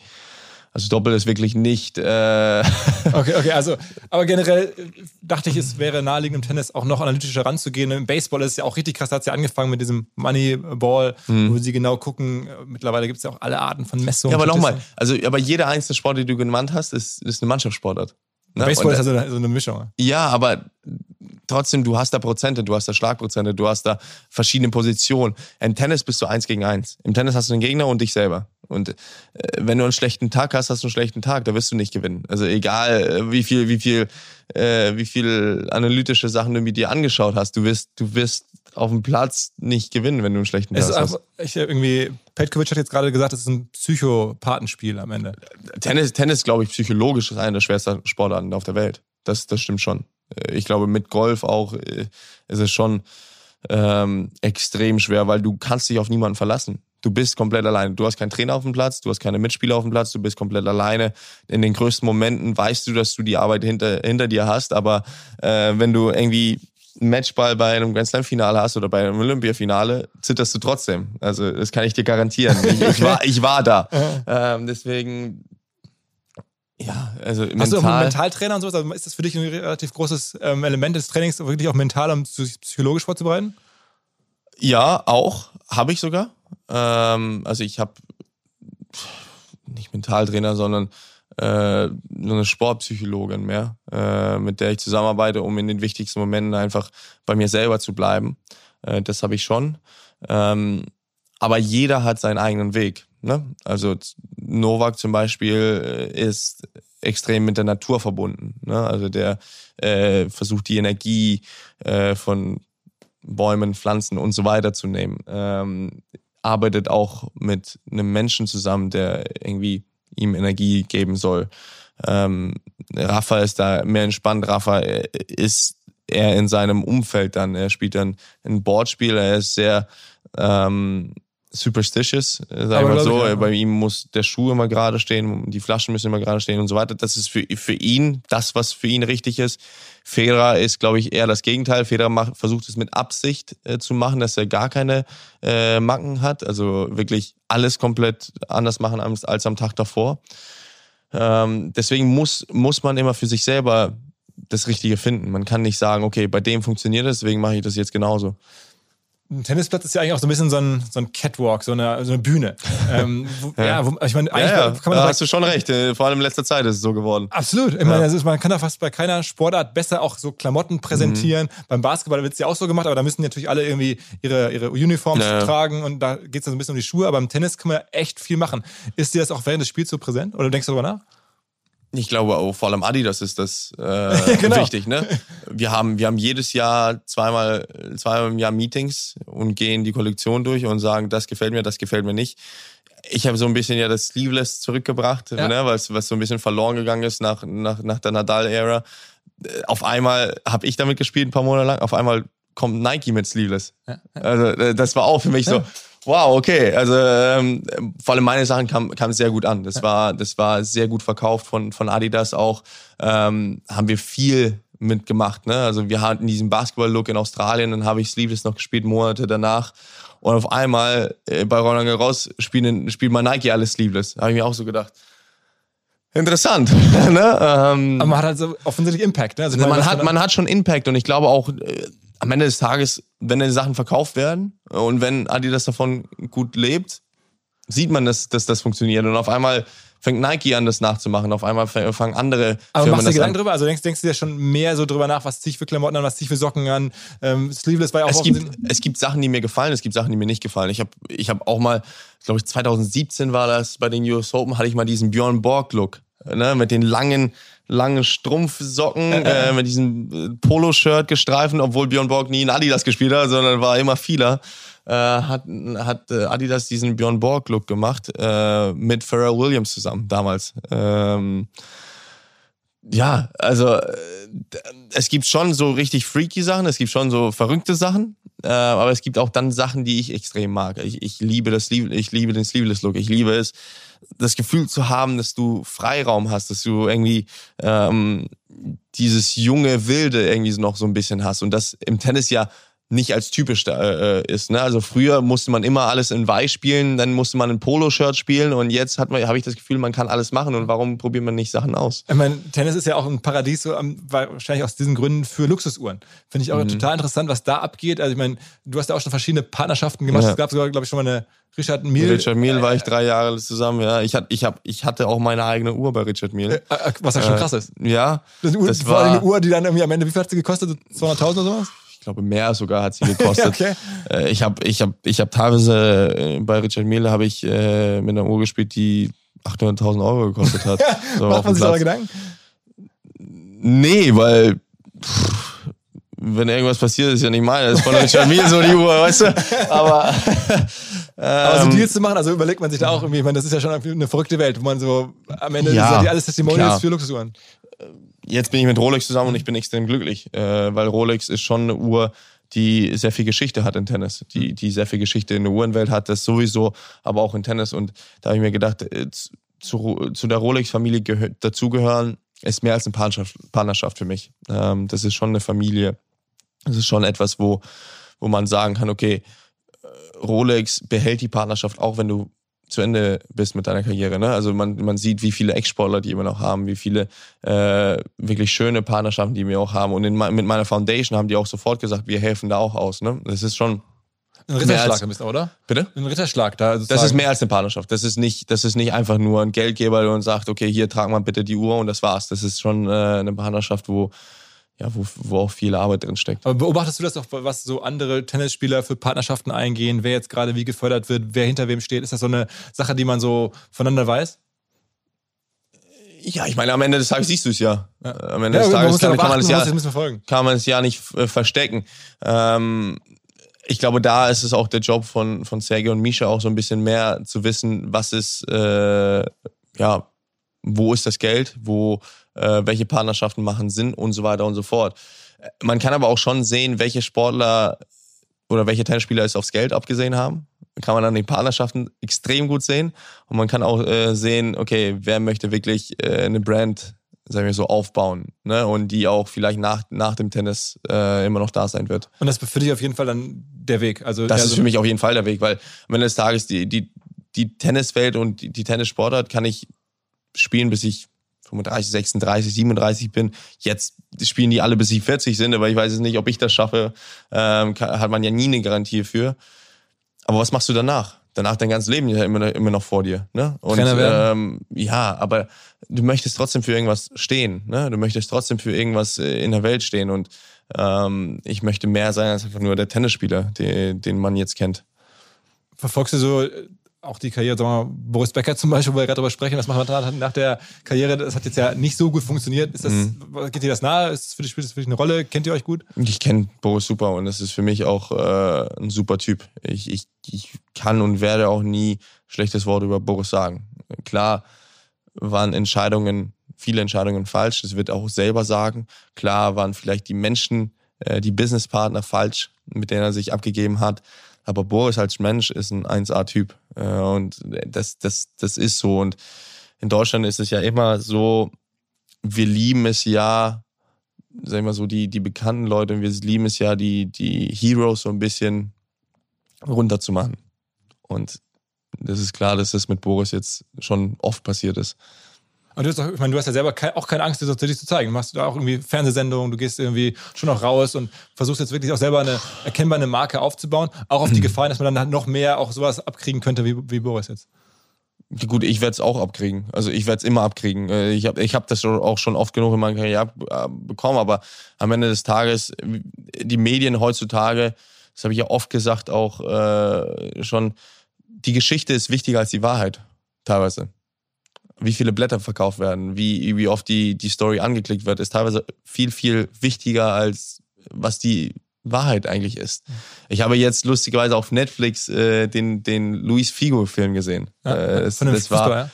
also Doppel ist wirklich nicht. Äh,
Okay, okay, also, aber generell äh, dachte ich, es wäre naheliegend im Tennis auch noch analytischer ranzugehen. Im Baseball ist es ja auch richtig krass, da hat es ja angefangen mit diesem Moneyball, wo sie genau gucken. äh, Mittlerweile gibt es ja auch alle Arten von Messungen.
ja, aber nochmal, also aber jeder einzelne Sport, den du genannt hast, ist, ist eine Mannschaftssportart. Ne?
Baseball
Und-
ist ja so eine, so eine Mischung.
Ja, aber trotzdem, du hast da Prozente, du hast da Schlagprozente, du hast da verschiedene Positionen. Im Tennis bist du eins gegen eins. Im Tennis hast du einen Gegner und dich selber. Und äh, wenn du einen schlechten Tag hast, hast du einen schlechten Tag, da wirst du nicht gewinnen. Also egal, äh, wie viel, wie viel, äh, wie viel analytische Sachen du mit dir angeschaut hast, du wirst, du wirst auf dem Platz nicht gewinnen, wenn du einen schlechten
Es
Tag hast.
ich, irgendwie, Petkovic hat jetzt gerade gesagt, es ist ein Psychopathenspiel am Ende.
Tennis, Tennis glaube ich, psychologisch ist eine der schwersten Sportarten auf der Welt. Das, das stimmt schon. Äh, Ich glaube, mit Golf auch äh, ist es schon ähm, extrem schwer, weil du kannst dich auf niemanden verlassen. Du bist komplett alleine. Du hast keinen Trainer auf dem Platz, du hast keine Mitspieler auf dem Platz, du bist komplett alleine. In den größten Momenten weißt du, dass du die Arbeit hinter, hinter dir hast, aber äh, wenn du irgendwie einen Matchball bei einem Grand Slam Finale hast oder bei einem Olympiafinale, zitterst du trotzdem. Also das kann ich dir garantieren. Ich, ich war, ich war da. ähm, deswegen, ja, also mental.
Hast du auch einen Mentaltrainer und sowas? Also ist das für dich ein relativ großes ähm, Element des Trainings, wirklich auch mental, um sich psychologisch vorzubereiten?
Ja, auch. Habe ich sogar. Ähm, also ich habe nicht Mentaltrainer, sondern äh, nur eine Sportpsychologin mehr, äh, mit der ich zusammenarbeite, um in den wichtigsten Momenten einfach bei mir selber zu bleiben. Äh, das habe ich schon. Ähm, aber jeder hat seinen eigenen Weg. Ne? Also Novak zum Beispiel äh, ist extrem mit der Natur verbunden. Ne? Also der äh, versucht die Energie äh, von Bäumen, Pflanzen und so weiter zu nehmen. Ähm, arbeitet auch mit einem Menschen zusammen, der irgendwie ihm Energie geben soll. Ähm, Rafa ist da mehr entspannt. Rafa äh, ist eher in seinem Umfeld dann. Er spielt dann ein Boardspiel. Er ist sehr ähm, superstitious, äh, sag
Aber
ich mal so.
ich, ja.
Bei ihm muss der Schuh immer gerade stehen, die Flaschen müssen immer gerade stehen und so weiter. Das ist für, für ihn das, was für ihn richtig ist. Federer ist, glaube ich, eher das Gegenteil. Federer macht, versucht es mit Absicht äh, zu machen, dass er gar keine äh, Macken hat. Also wirklich alles komplett anders machen als, als am Tag davor. Ähm, deswegen muss, muss man immer für sich selber das Richtige finden. Man kann nicht sagen, okay, bei dem funktioniert es, deswegen mache ich das jetzt genauso.
Ein Tennisplatz ist ja eigentlich auch so ein bisschen so ein, so ein Catwalk, so eine, so eine Bühne. ähm, wo, ja. wo, ich meine, eigentlich
Ja, ja,
kann man
da hast du schon recht. Äh, Vor allem in letzter Zeit ist es so geworden.
Absolut. Ich meine, ist, man kann da fast bei keiner Sportart besser auch so Klamotten präsentieren.
Mhm.
Beim Basketball wird es ja auch so gemacht, aber da müssen natürlich alle irgendwie ihre, ihre Uniforms
Ja, ja.
tragen und da geht es dann so ein bisschen um die Schuhe. Aber im Tennis kann man ja echt viel machen. Ist dir das auch während des Spiels so präsent oder denkst du darüber nach?
Ich glaube auch vor allem Adidas ist das äh,
genau.
wichtig. Ne? Wir, haben, wir haben jedes Jahr zweimal, zweimal im Jahr Meetings und gehen die Kollektion durch und sagen, das gefällt mir, das gefällt mir nicht. Ich habe so ein bisschen ja das Sleeveless zurückgebracht,
Ja.
ne? was, was so ein bisschen verloren gegangen ist nach, nach, nach der Nadal-Ära. Auf einmal habe ich damit gespielt, ein paar Monate lang. Auf einmal kommt Nike mit Sleeveless. Also äh, das war auch für mich so, wow, okay. Also ähm, vor allem meine Sachen kamen kam sehr gut an. Das war, das war sehr gut verkauft von, von Adidas auch. Ähm, haben wir viel mitgemacht. Ne? Also wir hatten diesen Basketball-Look in Australien, dann habe ich Sleeveless noch gespielt, Monate danach. Und auf einmal äh, bei Roland Garros spielen, spielt mal Nike alles Sleeveless. Habe ich mir auch so gedacht, interessant. ne? ähm,
Aber man hat halt so offensichtlich Impact. Ne? Also
man, hat, man hat schon Impact und ich glaube auch, äh, am Ende des Tages, wenn die Sachen verkauft werden und wenn Adidas davon gut lebt, sieht man, dass, dass das funktioniert. Und auf einmal fängt Nike an, das nachzumachen. Auf einmal fangen andere
Aber
Firmen
machst du dir Gedanken
an.
drüber? Also denkst, denkst du dir schon mehr so drüber nach, was zieh ich für Klamotten an, was zieh ich für Socken an? Ähm, Sleeveless war ja auch
Es gibt, es gibt Sachen, die mir gefallen, es gibt Sachen, die mir nicht gefallen. Ich habe ich hab auch mal, glaube ich, 2017 war das, bei den US Open hatte ich mal diesen Björn Borg-Look. Ne, mit den langen, langen Strumpfsocken, äh, mit diesem äh, Poloshirt gestreifen, obwohl Björn Borg nie in Adidas gespielt hat, sondern war immer vieler. Äh, hat hat äh, Adidas diesen Björn Borg-Look gemacht, äh, mit Pharrell Williams zusammen damals. Ähm, ja, also äh, es gibt schon so richtig freaky Sachen, es gibt schon so verrückte Sachen, äh, aber es gibt auch dann Sachen, die ich extrem mag. Ich, ich liebe das, ich liebe den Sleeveless Look. Ich liebe es, das Gefühl zu haben, dass du Freiraum hast, dass du irgendwie ähm, dieses junge Wilde irgendwie noch so ein bisschen hast und das im Tennis ja nicht als typisch da, äh, ist. Ne? Also früher musste man immer alles in Weiß spielen, dann musste man ein Poloshirt spielen und jetzt hat man, habe ich das Gefühl, man kann alles machen und warum probiert man nicht Sachen aus?
Ich meine, Tennis ist ja auch ein Paradies, so, am- wahrscheinlich aus diesen Gründen für Luxusuhren. Finde ich auch
Mhm.
total interessant, was da abgeht. Also ich meine, du hast ja auch schon verschiedene Partnerschaften gemacht.
Ja.
Es gab sogar, glaube ich, schon mal eine Richard Mille.
Richard Mille war ich drei Jahre zusammen, ja. Ich, hat, ich, hab, ich hatte auch meine eigene Uhr bei Richard Mille.
Äh, äh, was ja schon krass ist.
Ja,
Das Uhr,
das
vor allem eine
war,
Uhr, die dann irgendwie am Ende, wie viel hat sie gekostet? So 200.000 oder sowas?
Ich glaube, mehr sogar hat sie gekostet.
Okay.
Äh, Ich habe ich hab, ich hab teilweise äh, bei Richard Mille habe ich äh, mit einer Uhr gespielt, die 800.000 Euro gekostet hat. so
Macht man sich
Platz.
Gedanken?
Nee, weil pff, wenn irgendwas passiert, ist ja nicht meine. Das ist von Richard Mille so die Uhr, weißt du? Aber,
Aber so
ähm,
Deals zu machen, also überlegt man sich da auch irgendwie, ich meine, das ist ja schon eine verrückte Welt, wo man so am Ende
ja
alles Testimonials
klar.
für Luxusuhren.
Jetzt bin ich mit Rolex zusammen und ich bin extrem glücklich, äh, weil Rolex ist schon eine Uhr, die sehr viel Geschichte hat in Tennis, die, die sehr viel Geschichte in der Uhrenwelt hat, das sowieso, aber auch in Tennis. Und da habe ich mir gedacht, äh, zu, zu der Rolex-Familie gehö- dazugehören, ist mehr als eine Partnerschaft, Partnerschaft für mich. Ähm, das ist schon eine Familie. Das ist schon etwas, wo, wo man sagen kann, okay, äh, Rolex behält die Partnerschaft auch, wenn du zu Ende bist mit deiner Karriere. Ne? Also man, man sieht, wie viele Ex-Sportler die immer noch haben, wie viele äh, wirklich schöne Partnerschaften die wir auch haben. Und in, mit meiner Foundation haben die auch sofort gesagt, wir helfen da auch aus. Ne? Das ist schon,
Ein Ritterschlag
als-
ein bisschen, oder?
bitte?
Ein Ritterschlag da.
Das ist mehr als eine Partnerschaft. Das ist nicht, das ist nicht einfach nur ein Geldgeber, der uns sagt, okay, hier trag mal bitte die Uhr und das war's. Das ist schon äh, eine Partnerschaft, wo, ja, wo, wo auch viel Arbeit drin steckt.
Aber beobachtest du das auch, was so andere Tennisspieler für Partnerschaften eingehen, wer jetzt gerade wie gefördert wird, wer hinter wem steht? Ist das so eine Sache, die man so voneinander weiß?
Ja, ich meine, am Ende des Tages siehst du es ja.
Ja.
Am Ende des
man
Tages kann, man
achten,
es
man
ja,
bisschen verfolgen.
kann man es ja nicht äh, verstecken. Ähm, ich glaube, da ist es auch der Job von, von Sergei und Misha auch so ein bisschen mehr zu wissen, was ist, äh, ja, wo ist das Geld, wo, äh, welche Partnerschaften machen Sinn und so weiter und so fort. Äh, Man kann aber auch schon sehen, welche Sportler oder welche Tennisspieler es aufs Geld abgesehen haben. Kann man an den Partnerschaften extrem gut sehen. Und man kann auch äh, sehen, okay, wer möchte wirklich äh, eine Brand, sagen wir so, aufbauen. Ne? Und die auch vielleicht nach, nach dem Tennis äh, immer noch da sein wird.
Und das ist für dich auf jeden Fall dann der Weg. Also,
Das
also,
ist für mich auf jeden Fall der Weg, weil am Ende des Tages die, die, die Tenniswelt und die, die Tennissportart kann ich spielen, bis ich 35, 36, 37 bin. Jetzt spielen die alle, bis sie 40 sind, aber ich weiß es nicht, ob ich das schaffe. Ähm, kann, hat man ja nie eine Garantie für. Aber was machst du danach? Danach dein ganzes Leben ja immer, immer noch vor dir. Ne? Und ähm, ja, aber du möchtest trotzdem für irgendwas stehen. Ne? Du möchtest trotzdem für irgendwas äh, in der Welt stehen. Und ähm, ich möchte mehr sein als einfach nur der Tennisspieler, den, den man jetzt kennt.
verfolgst du so auch die Karriere, sagen wir mal, Boris Becker zum Beispiel, wo wir gerade drüber sprechen, was macht man nach der Karriere? Das hat jetzt ja nicht so gut funktioniert. Ist das,
Mhm.
Geht dir das nahe? Ist das für dich, spielt das für dich eine Rolle? Kennt ihr euch gut?
Ich kenne Boris super und das ist für mich auch äh, ein super Typ. Ich, ich, ich kann und werde auch nie schlechtes Wort über Boris sagen. Klar waren Entscheidungen, viele Entscheidungen falsch, das wird er auch selber sagen. Klar waren vielleicht die Menschen äh, die Businesspartner falsch, mit denen er sich abgegeben hat. Aber Boris als Mensch ist ein 1A-Typ. Äh, und das, das, das ist so. Und in Deutschland ist es ja immer so, wir lieben es ja, sag ich mal so, die, die bekannten Leute, wir lieben es ja, die, die Heroes so ein bisschen runterzumachen. Und das ist klar, dass das mit Boris jetzt schon oft passiert ist.
Und du hast, auch, ich meine, du hast ja selber auch keine Angst, das tatsächlich zu zeigen. Du machst da auch irgendwie Fernsehsendungen, du gehst irgendwie schon auch raus und versuchst jetzt wirklich auch selber eine erkennbare Marke aufzubauen, auch auf die mhm. Gefahr, dass man dann noch mehr auch sowas abkriegen könnte wie, wie Boris jetzt.
Gut, ich werde es auch abkriegen. Also ich werde es immer abkriegen. Äh, ich habe ich hab das auch schon oft genug in meiner Karriere äh, bekommen, aber am Ende des Tages, die Medien heutzutage, das habe ich ja oft gesagt, auch äh, schon, die Geschichte ist wichtiger als die Wahrheit, teilweise. Wie viele Blätter verkauft werden, wie, wie oft die, die Story angeklickt wird, ist teilweise viel, viel wichtiger als was die Wahrheit eigentlich ist. Ich habe jetzt lustigerweise auf Netflix äh, den, den Luis Figo-Film gesehen. Ja, äh, das, von dem das war, ja.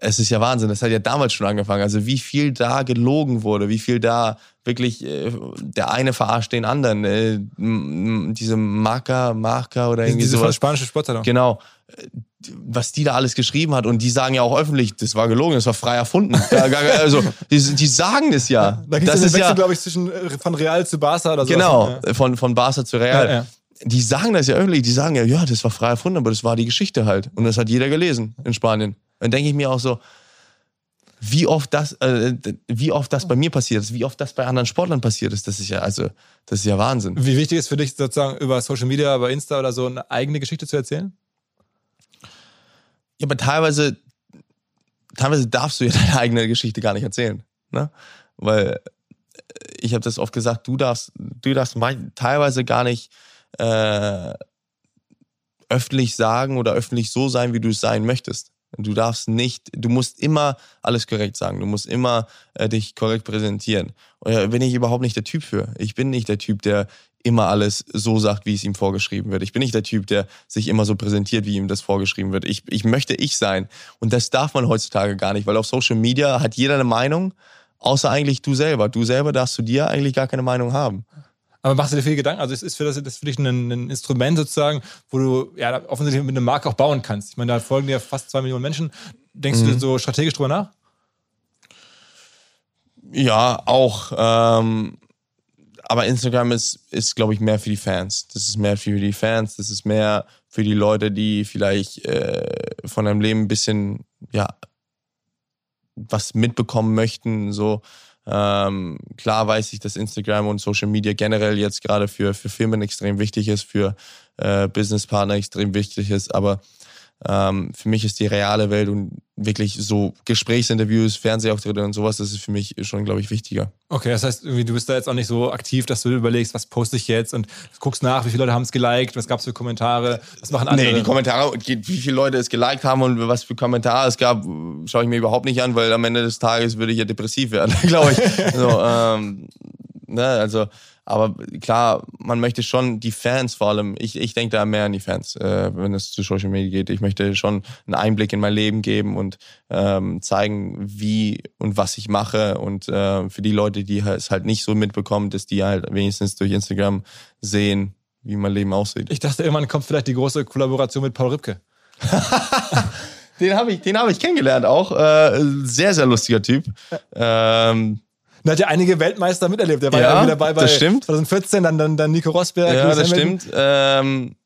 Es ist ja Wahnsinn, das hat ja damals schon angefangen. Also wie viel da gelogen wurde, wie viel da wirklich äh, der eine verarscht den anderen. Äh, diese Marker, Marker oder irgendwie
diese sowas. spanische Sportler.
Genau was die da alles geschrieben hat und die sagen ja auch öffentlich, das war gelogen, das war frei erfunden. also die, die sagen das ja.
Da gibt es
einen
Wechsel, ja, glaube ich, zwischen äh, von Real zu Barca oder so.
Genau, ja. von, von Barca zu Real. Ja, die sagen das ja öffentlich, die sagen ja, ja, das war frei erfunden, aber das war die Geschichte halt. Und das hat jeder gelesen in Spanien. Dann denke ich mir auch so, wie oft das, äh, wie oft das bei mir passiert ist, wie oft das bei anderen Sportlern passiert ist, das ist ja, also, das ist ja Wahnsinn.
Wie wichtig ist für dich sozusagen über Social Media, über Insta oder so eine eigene Geschichte zu erzählen?
Ja, aber teilweise, teilweise darfst du ja deine eigene Geschichte gar nicht erzählen. Ne? Weil äh, ich habe das oft gesagt, du darfst, du darfst teilweise gar nicht äh, öffentlich sagen oder öffentlich so sein, wie du es sein möchtest. Du darfst nicht, du musst immer alles korrekt sagen. Du musst immer äh, dich korrekt präsentieren. Da bin ich überhaupt nicht der Typ für. Ich bin nicht der Typ, der immer alles so sagt, wie es ihm vorgeschrieben wird. Ich bin nicht der Typ, der sich immer so präsentiert, wie ihm das vorgeschrieben wird. Ich, ich möchte ich sein. Und das darf man heutzutage gar nicht, weil auf Social Media hat jeder eine Meinung, außer eigentlich du selber. Du selber darfst zu dir eigentlich gar keine Meinung haben.
Aber machst du dir viel Gedanken? Also es ist für das, das für dich ein, ein, Instrument sozusagen, wo du ja offensichtlich mit einem Marke auch bauen kannst. Ich meine, da folgen dir fast zwei Millionen Menschen. Denkst mhm. du so strategisch drüber nach?
Ja, auch. Ähm, aber Instagram ist, ist glaube ich, mehr für die Fans. Das ist mehr für die Fans, das ist mehr für die Leute, die vielleicht äh, von deinem Leben ein bisschen, ja, was mitbekommen möchten. So ähm, klar weiß ich, dass Instagram und Social Media generell jetzt gerade für, für Firmen extrem wichtig ist, für äh, Businesspartner extrem wichtig ist, aber ähm, für mich ist die reale Welt und wirklich so Gesprächsinterviews, Fernsehauftritte und sowas, das ist für mich schon, glaube ich, wichtiger.
Okay, das heißt, du bist da jetzt auch nicht so aktiv, dass du überlegst, was poste ich jetzt und guckst nach, wie viele Leute haben es geliked, was gab es für Kommentare, was machen andere?
Nee, die Kommentare, wie viele Leute es geliked haben und was für Kommentare es gab, schaue ich mir überhaupt nicht an, weil am Ende des Tages würde ich ja depressiv werden, glaube ich. so, ähm, ne, also aber klar, man möchte schon die Fans vor allem, ich, ich denke da mehr an die Fans, äh, wenn es zu Social Media geht. Ich möchte schon einen Einblick in mein Leben geben und ähm, zeigen, wie und was ich mache. Und äh, für die Leute, die es halt nicht so mitbekommen, dass die halt wenigstens durch Instagram sehen, wie mein Leben aussieht.
Ich dachte, irgendwann kommt vielleicht die große Kollaboration mit Paul Ripke.
den habe ich, den hab ich kennengelernt auch. Äh, sehr, sehr lustiger Typ. Ähm,
da hat ja einige Weltmeister miterlebt. Der war ja, ja wieder dabei bei
das stimmt.
2014, dann, dann, dann Nico Rosberg.
Ja, das stimmt. Ähm,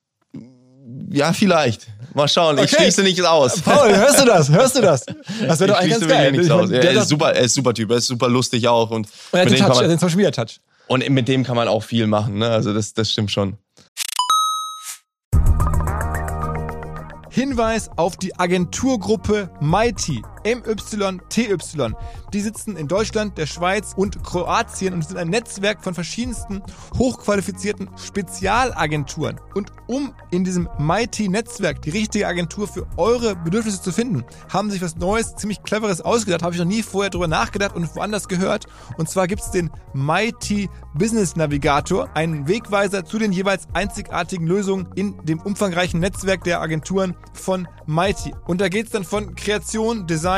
ja, vielleicht. Mal schauen. Okay. Ich schließe nichts aus.
Paul, hörst du das? Hörst du das? Das wäre doch eigentlich ganz geil.
Nichts aus. Er ist super, er ist super Typ. Er ist super lustig auch. Und,
und er hat den, Touch, man, den Social Media Touch.
Und mit dem kann man auch viel machen. Ne? Also das, das stimmt schon.
Hinweis auf die Agenturgruppe Mighty. MYTY. Die sitzen in Deutschland, der Schweiz und Kroatien und sind ein Netzwerk von verschiedensten hochqualifizierten Spezialagenturen. Und um in diesem Mighty-Netzwerk die richtige Agentur für eure Bedürfnisse zu finden, haben sich was Neues, ziemlich Cleveres ausgedacht. Habe ich noch nie vorher drüber nachgedacht und woanders gehört. Und zwar gibt es den Mighty Business Navigator, einen Wegweiser zu den jeweils einzigartigen Lösungen in dem umfangreichen Netzwerk der Agenturen von Mighty. Und da geht es dann von Kreation, Design,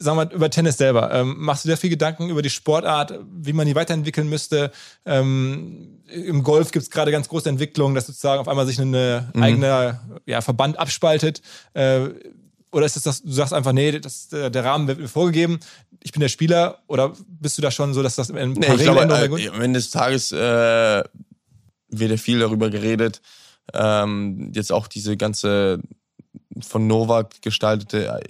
sagen wir mal, über Tennis selber. Ähm, machst du dir viel Gedanken über die Sportart, wie man die weiterentwickeln müsste? Ähm, Im Golf gibt es gerade ganz große Entwicklungen, dass sozusagen auf einmal sich eine mhm. eigene ja, Verband abspaltet. Äh, oder ist es das, du sagst einfach, nee, das, der Rahmen wird mir vorgegeben, ich bin der Spieler, oder bist du da schon so, dass das ein
paar nee, ich glaube, äh, Am Ende des Tages äh, wird ja viel darüber geredet. Ähm, jetzt auch diese ganze von Novak gestaltete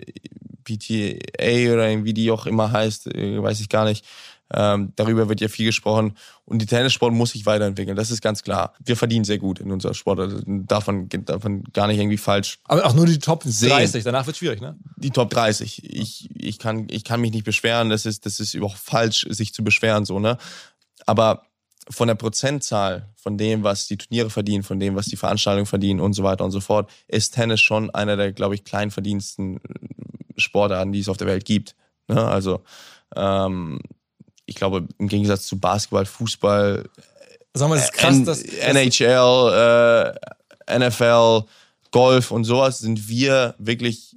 PTA oder wie die auch immer heißt, äh, weiß ich gar nicht. Ähm, darüber wird ja viel gesprochen. Und die Tennissport muss sich weiterentwickeln. Das ist ganz klar. Wir verdienen sehr gut in unserer Sport. Also davon, davon gar nicht irgendwie falsch.
Aber auch nur die Top 30. Danach wird schwierig, ne?
Die Top 30. Ich, ich, kann, ich kann mich nicht beschweren. Das ist, das ist überhaupt falsch, sich zu beschweren, so, ne? Aber von der Prozentzahl von dem, was die Turniere verdienen, von dem, was die Veranstaltungen verdienen und so weiter und so fort, ist Tennis schon einer der, glaube ich, kleinverdiensten Sportarten, die es auf der Welt gibt. Ne? Also ähm, ich glaube, im Gegensatz zu Basketball, Fußball,
Sagen wir, das ist krass, N dass,
NHL, äh, NFL, Golf und sowas sind wir wirklich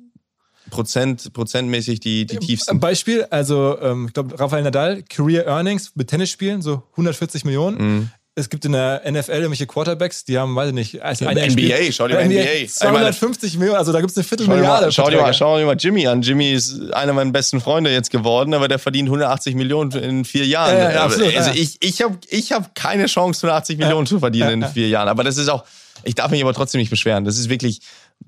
Prozent, prozentmäßig die, die tiefsten.
Beispiel, also ähm, ich glaube, Rafael Nadal, Career Earnings mit Tennisspielen, so 140 Millionen. Mhm es gibt in der NFL irgendwelche Quarterbacks, die haben, weiß ich nicht,
als ja, NBA, Spiel, schau dir mal NBA.
250 Millionen, also da gibt es eine Viertelmilliarde.
Schau, dir mal, schau dir mal Jimmy an. Jimmy ist einer meiner besten Freunde jetzt geworden, aber der verdient 180 Millionen in vier Jahren. Ja, ja, absolut, also ich, ich habe ich hab keine Chance, 180 Millionen zu verdienen in vier Jahren. Aber das ist auch, ich darf mich aber trotzdem nicht beschweren. Das ist wirklich,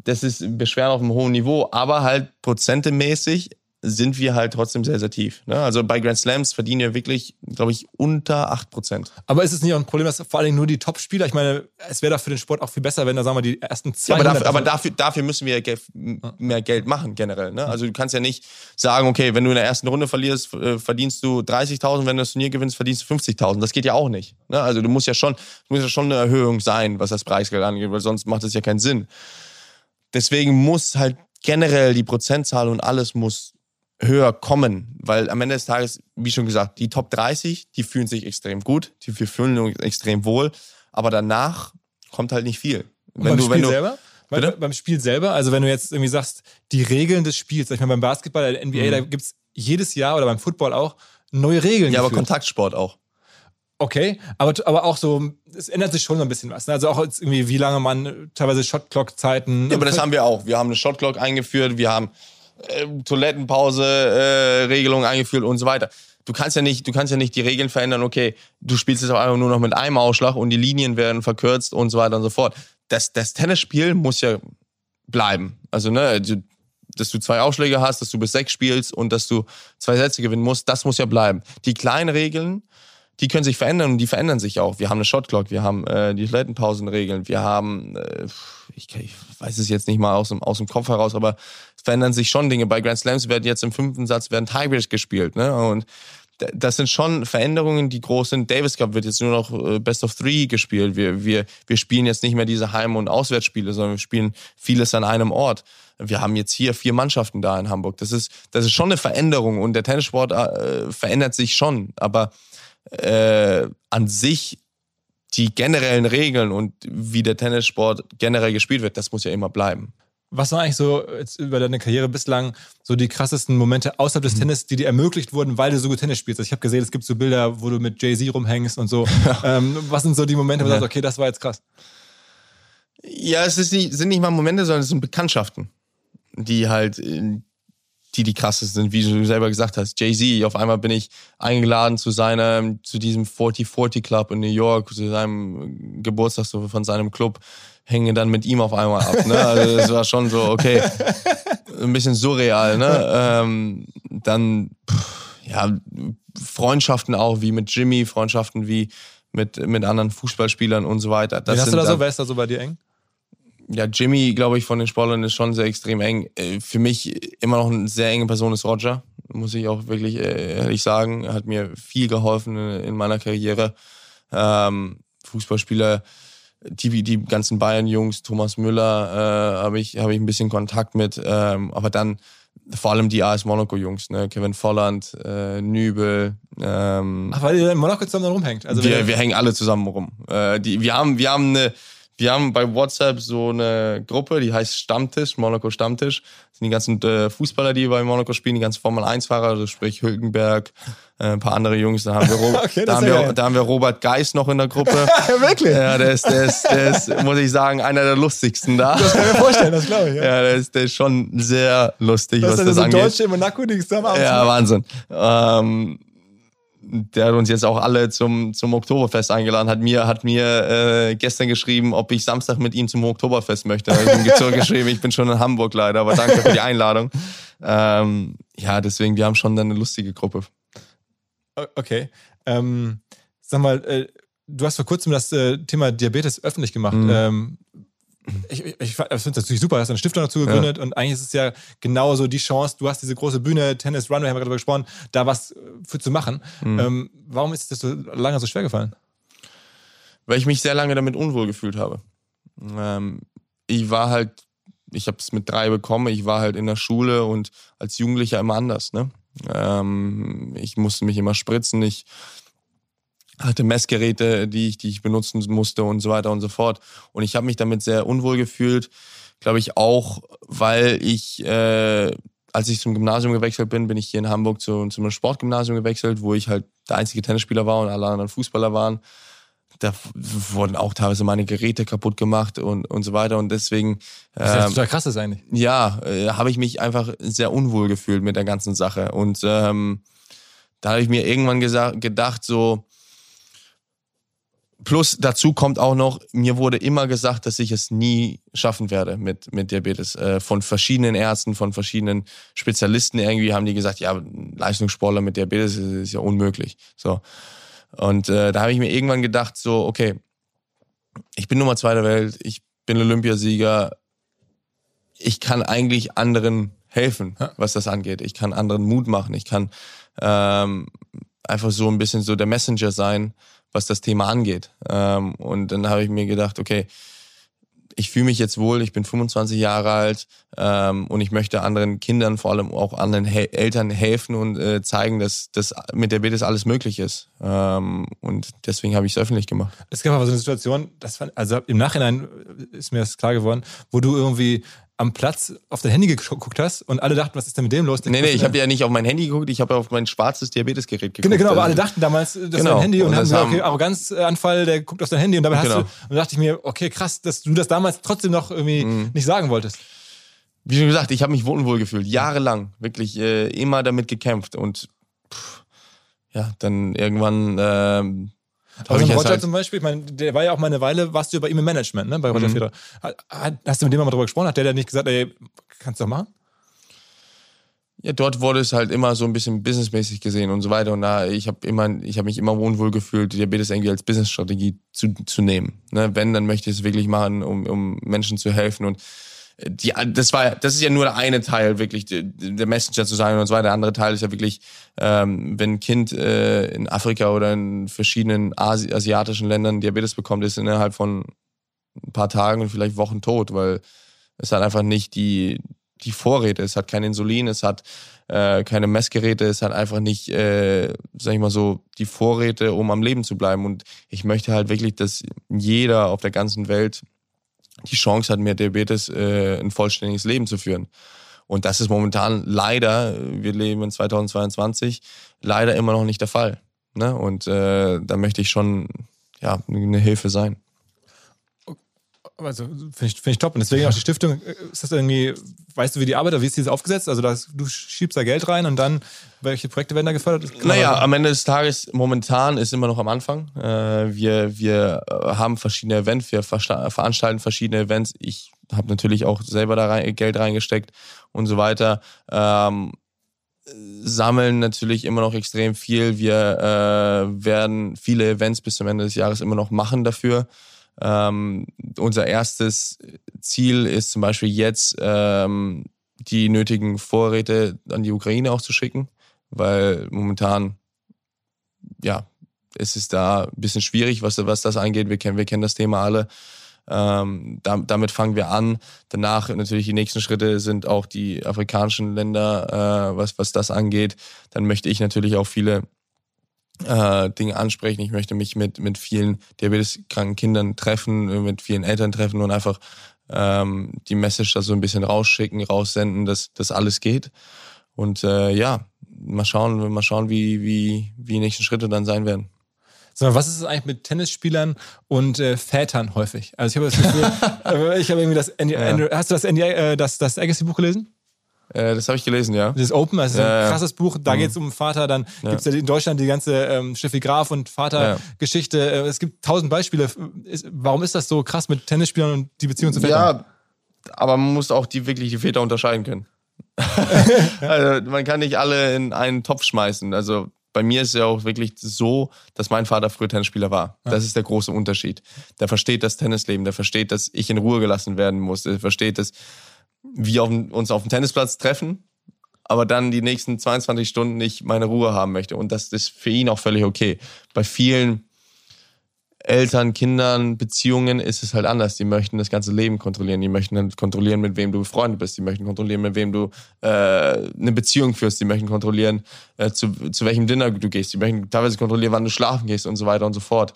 das ist Beschweren auf einem hohen Niveau, aber halt prozentemäßig sind wir halt trotzdem sehr, sehr tief. Ne? Also bei Grand Slams verdienen wir wirklich, glaube ich, unter 8%.
Aber ist es nicht auch ein Problem, dass vor allen Dingen nur die Top-Spieler, ich meine, es wäre doch für den Sport auch viel besser, wenn da, sagen wir, die ersten zwei.
Ja, aber, dafür, aber dafür, dafür, müssen wir mehr Geld machen, generell. Ne? Also du kannst ja nicht sagen, okay, wenn du in der ersten Runde verlierst, äh, verdienst du 30.000, wenn du das Turnier gewinnst, verdienst du 50.000. Das geht ja auch nicht. Ne? Also du musst ja schon, muss ja schon eine Erhöhung sein, was das Preisgeld angeht, weil sonst macht das ja keinen Sinn. Deswegen muss halt generell die Prozentzahl und alles muss höher kommen, weil am Ende des Tages, wie schon gesagt, die Top 30, die fühlen sich extrem gut, die fühlen sich extrem wohl, aber danach kommt halt nicht viel.
Wenn beim du, Spiel wenn du, selber? Bitte? Beim Spiel selber, also wenn du jetzt irgendwie sagst, die Regeln des Spiels, sag ich mal beim Basketball, der NBA, mhm. da gibt's jedes Jahr oder beim Football auch neue Regeln.
Ja, geführt. aber Kontaktsport auch.
Okay, aber, aber auch so, es ändert sich schon so ein bisschen was. Ne? Also auch irgendwie, wie lange man teilweise Shotclock-Zeiten.
Ja, aber das haben wir auch. Wir haben eine Shotclock eingeführt, wir haben äh, Toilettenpause-Regelung äh, eingeführt und so weiter. Du kannst ja nicht, du kannst ja nicht die Regeln verändern, okay, du spielst jetzt auf einmal nur noch mit einem Ausschlag und die Linien werden verkürzt und so weiter und so fort. Das, das Tennisspiel muss ja bleiben. Also, ne, dass du zwei Ausschläge hast, dass du bis sechs spielst und dass du zwei Sätze gewinnen musst, das muss ja bleiben. Die kleinen Regeln, die können sich verändern und die verändern sich auch. Wir haben eine Shotclock, wir haben äh, die Toilettenpausenregeln, wir haben, äh, ich, ich weiß es jetzt nicht mal aus dem, aus dem Kopf heraus, aber es verändern sich schon Dinge. Bei Grand Slams werden jetzt im fünften Satz werden Tiebreaks gespielt, ne? Und das sind schon Veränderungen, die groß sind. Davis Cup wird jetzt nur noch äh, Best of Three gespielt. Wir, wir, wir spielen jetzt nicht mehr diese Heim- und Auswärtsspiele, sondern wir spielen vieles an einem Ort. Wir haben jetzt hier vier Mannschaften da in Hamburg. Das ist, das ist schon eine Veränderung und der Tennissport äh, verändert sich schon. Aber äh, an sich die generellen Regeln und wie der Tennissport generell gespielt wird, das muss ja immer bleiben.
Was waren eigentlich so jetzt über deine Karriere bislang so die krassesten Momente außerhalb des mhm. Tennis, die dir ermöglicht wurden, weil du so gut Tennis spielst? Also ich habe gesehen, es gibt so Bilder, wo du mit Jay-Z rumhängst und so. ähm, was sind so die Momente, wo du sagst, okay, das war jetzt krass?
Ja, es nicht, sind nicht mal Momente, sondern es sind Bekanntschaften, die halt die die krassesten sind, wie du selber gesagt hast. Jay-Z, auf einmal bin ich eingeladen zu seinem, zu diesem 4040 Club in New York, zu seinem Geburtstag so von seinem Club, hänge dann mit ihm auf einmal ab. Ne? Also das war schon so, okay, ein bisschen surreal. Ne? Ähm, dann, pff, ja, Freundschaften auch, wie mit Jimmy, Freundschaften wie mit, mit anderen Fußballspielern und so weiter.
Das Wen hast du da so, wer ist da so bei dir eng?
Ja, Jimmy, glaube ich, von den Sportlern ist schon sehr extrem eng. Äh, für mich immer noch eine sehr enge Person ist Roger, muss ich auch wirklich äh, ehrlich sagen. Er hat mir viel geholfen in meiner Karriere. Ähm, Fußballspieler, die, die ganzen Bayern-Jungs, Thomas Müller, äh, habe ich, hab ich ein bisschen Kontakt mit. Ähm, aber dann vor allem die AS Monaco-Jungs, ne? Kevin Volland, äh, Nübel. Ähm,
Ach, weil ihr in Monaco zusammen rumhängt.
Also wir, wir hängen alle zusammen rum. Äh, die, wir haben, wir haben eine, wir haben bei WhatsApp so eine Gruppe, die heißt Stammtisch, Monaco Stammtisch. Das sind die ganzen äh, Fußballer, die bei Monaco spielen, die ganzen Formel-1-Fahrer, also sprich Hülkenberg, äh, ein paar andere Jungs. Da haben wir, Ro okay, da haben wir, da haben wir Robert Geis noch in der Gruppe.
ja, wirklich?
Ja, der ist, der, ist, der ist, muss ich sagen, einer der lustigsten da.
Das kann ich mir vorstellen, das glaube ich. Ja,
ja der, ist, der ist schon sehr lustig,
das
was
ist
das
so
angeht.
Deutsche in Monaco, die zusammen
Ja, Wahnsinn. Ähm, der hat uns jetzt auch alle zum, zum Oktoberfest eingeladen, hat mir, hat mir äh, gestern geschrieben, ob ich Samstag mit ihm zum Oktoberfest möchte. Ich ihm zurückgeschrieben, ich bin schon in Hamburg leider, aber danke für die Einladung. Ähm, ja, deswegen, wir haben schon eine lustige Gruppe.
Okay. Ähm, sag mal, äh, du hast vor kurzem das äh, Thema Diabetes öffentlich gemacht.
Mhm.
Ähm, ich, ich, ich finde es natürlich super, du hast eine Stiftung dazu gegründet ja. und eigentlich ist es ja genauso die Chance, du hast diese große Bühne, Tennis Runway, haben wir gerade gesprochen, da was für zu machen. Mhm. Ähm, warum ist es dir so lange so schwer gefallen?
Weil ich mich sehr lange damit unwohl gefühlt habe. Ähm, ich war halt, ich habe es mit drei bekommen, ich war halt in der Schule und als Jugendlicher immer anders. Ne? Ähm, ich musste mich immer spritzen, ich hatte Messgeräte, die ich, die ich benutzen musste und so weiter und so fort. Und ich habe mich damit sehr unwohl gefühlt, glaube ich auch, weil ich, äh, als ich zum Gymnasium gewechselt bin, bin ich hier in Hamburg zu, zu einem Sportgymnasium gewechselt, wo ich halt der einzige Tennisspieler war und alle anderen Fußballer waren. Da wurden auch teilweise meine Geräte kaputt gemacht und, und so weiter. Und deswegen.
Das ist ja ähm, total krass ist eigentlich.
Ja, äh, habe ich mich einfach sehr unwohl gefühlt mit der ganzen Sache. Und ähm, da habe ich mir irgendwann gesagt, gedacht, so, Plus dazu kommt auch noch, mir wurde immer gesagt, dass ich es nie schaffen werde mit, mit Diabetes. Äh, von verschiedenen Ärzten, von verschiedenen Spezialisten irgendwie haben die gesagt, ja, Leistungssportler mit Diabetes ist, ist ja unmöglich. So. Und äh, da habe ich mir irgendwann gedacht, so, okay, ich bin Nummer zwei der Welt, ich bin Olympiasieger, ich kann eigentlich anderen helfen, was das angeht. Ich kann anderen Mut machen, ich kann ähm, einfach so ein bisschen so der Messenger sein was das Thema angeht. Ähm, und dann habe ich mir gedacht, okay, ich fühle mich jetzt wohl, ich bin 25 Jahre alt ähm, und ich möchte anderen Kindern, vor allem auch anderen He Eltern helfen und äh, zeigen, dass das mit der Diabetes alles möglich ist. Ähm, und deswegen habe ich es öffentlich gemacht.
Es gab aber so eine Situation, das fand, also im Nachhinein ist mir das klar geworden, wo du irgendwie am Platz auf dein Handy geguckt hast und alle dachten, was ist denn mit dem los?
Nee, nee, ich habe ja nicht auf mein Handy geguckt, ich habe auf mein schwarzes Diabetesgerät geguckt.
Genau, genau, aber alle dachten damals, das genau. ist dein Handy und, und haben gesagt, okay, Arroganzanfall, der guckt auf dein Handy und dabei genau. hast du, und da dachte ich mir, okay, krass, dass du das damals trotzdem noch irgendwie mhm. nicht sagen wolltest.
Wie schon gesagt, ich habe mich unwohl gefühlt, jahrelang, wirklich äh, immer damit gekämpft und pff, ja, dann irgendwann
also Roger halt zum Beispiel, ich meine, der war ja auch mal eine Weile, warst du bei ihm im Management, ne, bei Roger mhm. Federer. Hast du mit dem mal drüber gesprochen? Hat der denn nicht gesagt, ey, kannst du doch machen?
Ja, dort wurde es halt immer so ein bisschen businessmäßig gesehen und so weiter. Und da, ich habe immer, ich habe mich immer unwohl gefühlt, Diabetes irgendwie als Businessstrategie zu, zu nehmen. Ne, wenn, dann möchte ich es wirklich machen, um, um Menschen zu helfen. Und die, das war, das ist ja nur der eine Teil, wirklich der Messenger zu sein und so weiter. Der andere Teil ist ja wirklich, ähm, wenn ein Kind äh, in Afrika oder in verschiedenen Asi asiatischen Ländern Diabetes bekommt, ist innerhalb von ein paar Tagen und vielleicht Wochen tot, weil es hat einfach nicht die, die Vorräte, es hat kein Insulin, es hat äh, keine Messgeräte, es hat einfach nicht, äh, sag ich mal so, die Vorräte, um am Leben zu bleiben. Und ich möchte halt wirklich, dass jeder auf der ganzen Welt die Chance hat, mit Diabetes äh, ein vollständiges Leben zu führen. Und das ist momentan leider, wir leben in 2022, leider immer noch nicht der Fall. Ne? Und äh, da möchte ich schon ja, eine Hilfe sein.
Also finde ich, find ich top. Und deswegen auch die Stiftung, äh, ist das irgendwie, weißt du, wie die arbeitet, wie ist die aufgesetzt? Also das, du schiebst da Geld rein und dann, welche Projekte werden da gefördert?
Naja, am Ende des Tages, momentan ist immer noch am Anfang. Äh, wir, wir haben verschiedene Events, wir veranstalten verschiedene Events. Ich habe natürlich auch selber da rein, Geld reingesteckt und so weiter. Ähm, sammeln natürlich immer noch extrem viel. Wir äh, werden viele Events bis zum Ende des Jahres immer noch machen dafür. Ähm, unser erstes Ziel ist zum Beispiel jetzt, ähm, die nötigen Vorräte an die Ukraine auch zu schicken, weil momentan, ja, es ist da ein bisschen schwierig, was, was das angeht. Wir kennen, wir kennen das Thema alle. Ähm, da, damit fangen wir an. Danach natürlich die nächsten Schritte sind auch die afrikanischen Länder, äh, was, was das angeht. Dann möchte ich natürlich auch viele äh, Dinge ansprechen. Ich möchte mich mit, mit vielen diabeteskranken Kindern treffen, mit vielen Eltern treffen und einfach ähm, die Message da so ein bisschen rausschicken, raussenden, dass das alles geht. Und äh, ja, mal schauen, mal schauen, wie, wie, wie die nächsten Schritte dann sein werden.
Sondern was ist es eigentlich mit Tennisspielern und äh, Vätern häufig? Also ich habe das Gefühl, äh, ich habe irgendwie das, ND, ja. hast du das, ND, äh, das, das Agassi-Buch gelesen?
Äh, das habe ich gelesen, ja.
Das Open, das ist ja, ein krasses Buch. Da mhm. geht es um Vater. Dann ja. gibt es ja in Deutschland die ganze ähm, Steffi Graf und Vatergeschichte. Ja. Äh, es gibt tausend Beispiele. Warum ist das so krass mit Tennisspielern und die Beziehung zu Vätern?
Ja, aber man muss auch die wirklich die Väter unterscheiden können. also man kann nicht alle in einen Topf schmeißen. Also bei mir ist es ja auch wirklich so, dass mein Vater früher Tennisspieler war. Das ist der große Unterschied. Der versteht das Tennisleben, der versteht, dass ich in Ruhe gelassen werden muss, der versteht, dass wir auf, uns auf dem Tennisplatz treffen, aber dann die nächsten 22 Stunden nicht meine Ruhe haben möchte. Und das ist für ihn auch völlig okay. Bei vielen Eltern, Kindern, Beziehungen ist es halt anders. Die möchten das ganze Leben kontrollieren. Die möchten kontrollieren, mit wem du befreundet bist. Die möchten kontrollieren, mit wem du äh, eine Beziehung führst. Die möchten kontrollieren, äh, zu, zu welchem Dinner du gehst. Die möchten teilweise kontrollieren, wann du schlafen gehst und so weiter und so fort.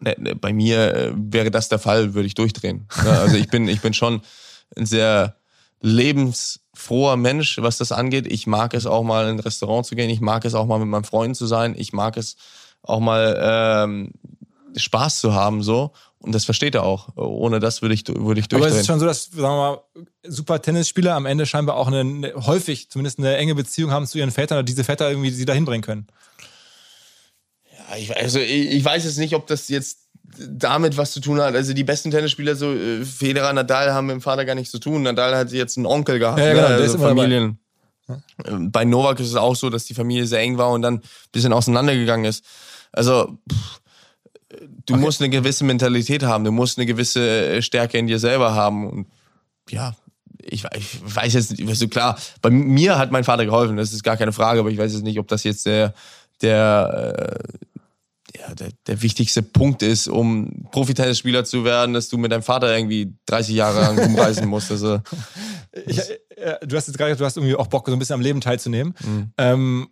Ne, ne, bei mir äh, wäre das der Fall, würde ich durchdrehen. Also ich bin, ich bin schon ein sehr lebensfroher Mensch, was das angeht. Ich mag es auch mal in ein Restaurant zu gehen. Ich mag es auch mal mit meinen Freunden zu sein. Ich mag es auch mal ähm, Spaß zu haben so. Und das versteht er auch. Ohne das würde ich, würde ich durchdrehen. Aber
es ist schon so, dass, sagen wir mal, super Tennisspieler am Ende scheinbar auch eine, häufig zumindest eine enge Beziehung haben zu ihren Vätern oder diese Väter irgendwie sie dahin bringen können.
Ja, ich, also ich, ich weiß jetzt nicht, ob das jetzt damit was zu tun hat. Also die besten Tennisspieler, so äh, Federer, Nadal, haben mit dem Vater gar nichts zu tun. Nadal hat jetzt einen Onkel gehabt. Ja, genau, ne? also Familien. Dabei. Ähm, bei Novak ist es auch so, dass die Familie sehr eng war und dann ein bisschen auseinandergegangen ist. Also pff, du okay. musst eine gewisse Mentalität haben, du musst eine gewisse äh, Stärke in dir selber haben. Und ja, ich, ich weiß jetzt nicht, so klar, bei mir hat mein Vater geholfen, das ist gar keine Frage, aber ich weiß jetzt nicht, ob das jetzt der, der, äh, ja, der, der wichtigste Punkt ist, um Profitennisspieler zu werden, dass du mit deinem Vater irgendwie 30 Jahre lang rumreisen musst. Also,
ich, äh, du hast jetzt gerade gesagt, du hast irgendwie auch Bock, so ein bisschen am Leben teilzunehmen. Mhm. Ähm,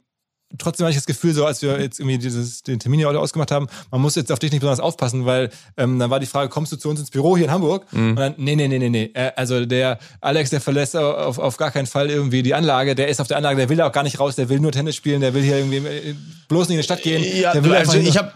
trotzdem habe ich das Gefühl, so als wir jetzt irgendwie dieses, den Termin hier heute ausgemacht haben, man muss jetzt auf dich nicht besonders aufpassen, weil ähm, dann war die Frage, kommst du zu uns ins Büro hier in Hamburg? Mhm. Und dann, nee, nee, nee, nee, nee. Äh, also der Alex, der verlässt auf, auf gar keinen Fall irgendwie die Anlage, der ist auf der Anlage, der will auch gar nicht raus, der will nur Tennis spielen, der will hier irgendwie äh, bloß nicht in die Stadt gehen.
Ja, also ich habe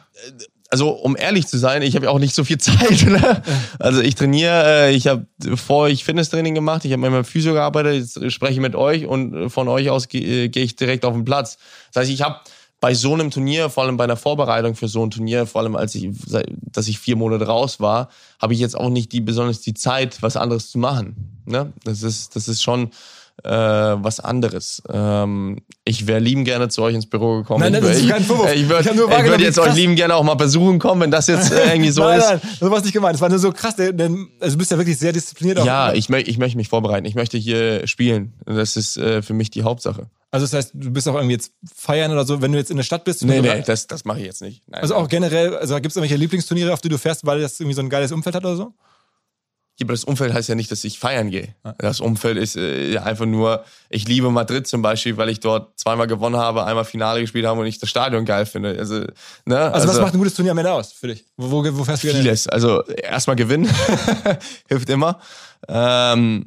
also um ehrlich zu sein, ich habe ja auch nicht so viel Zeit. Ne? Also ich trainiere, äh, ich habe vorher ich Fitnesstraining gemacht, ich habe mit meinem Physio gearbeitet, jetzt spreche ich mit euch und von euch aus gehe geh ich direkt auf den Platz. Das heißt, ich habe bei so einem Turnier, vor allem bei einer Vorbereitung für so ein Turnier, vor allem als ich, dass ich vier Monate raus war, habe ich jetzt auch nicht die besonders die Zeit, was anderes zu machen. Ne? Das ist, das ist schon äh, was anderes. Ähm, ich wäre lieben gerne zu euch ins Büro gekommen.
Nein, nein, das ist kein Vorwurf.
Ich, ich würde würd jetzt euch lieben gerne auch mal besuchen kommen, wenn das jetzt äh, irgendwie so
nein,
ist.
Nein, das war nicht gemeint. Das war nur so krass, denn also du bist ja wirklich sehr diszipliniert.
Ja, ich, mö ich möchte mich vorbereiten. Ich möchte hier spielen. Das ist äh, für mich die Hauptsache.
Also das heißt, du bist auch irgendwie jetzt feiern oder so, wenn du jetzt in der Stadt bist?
Nee, nee, das, das mache ich jetzt nicht.
Nein, also auch generell, also gibt es irgendwelche Lieblingsturniere, auf die du fährst, weil das irgendwie so ein geiles Umfeld hat oder so?
Ja, aber das Umfeld heißt ja nicht, dass ich feiern gehe. Das Umfeld ist äh, einfach nur, ich liebe Madrid zum Beispiel, weil ich dort zweimal gewonnen habe, einmal Finale gespielt habe und ich das Stadion geil finde. Also,
ne? also, also was macht ein gutes Turnier am Ende aus für dich? Wo, wo, wo fährst
du Vieles. Also erstmal gewinnen hilft immer. Ähm,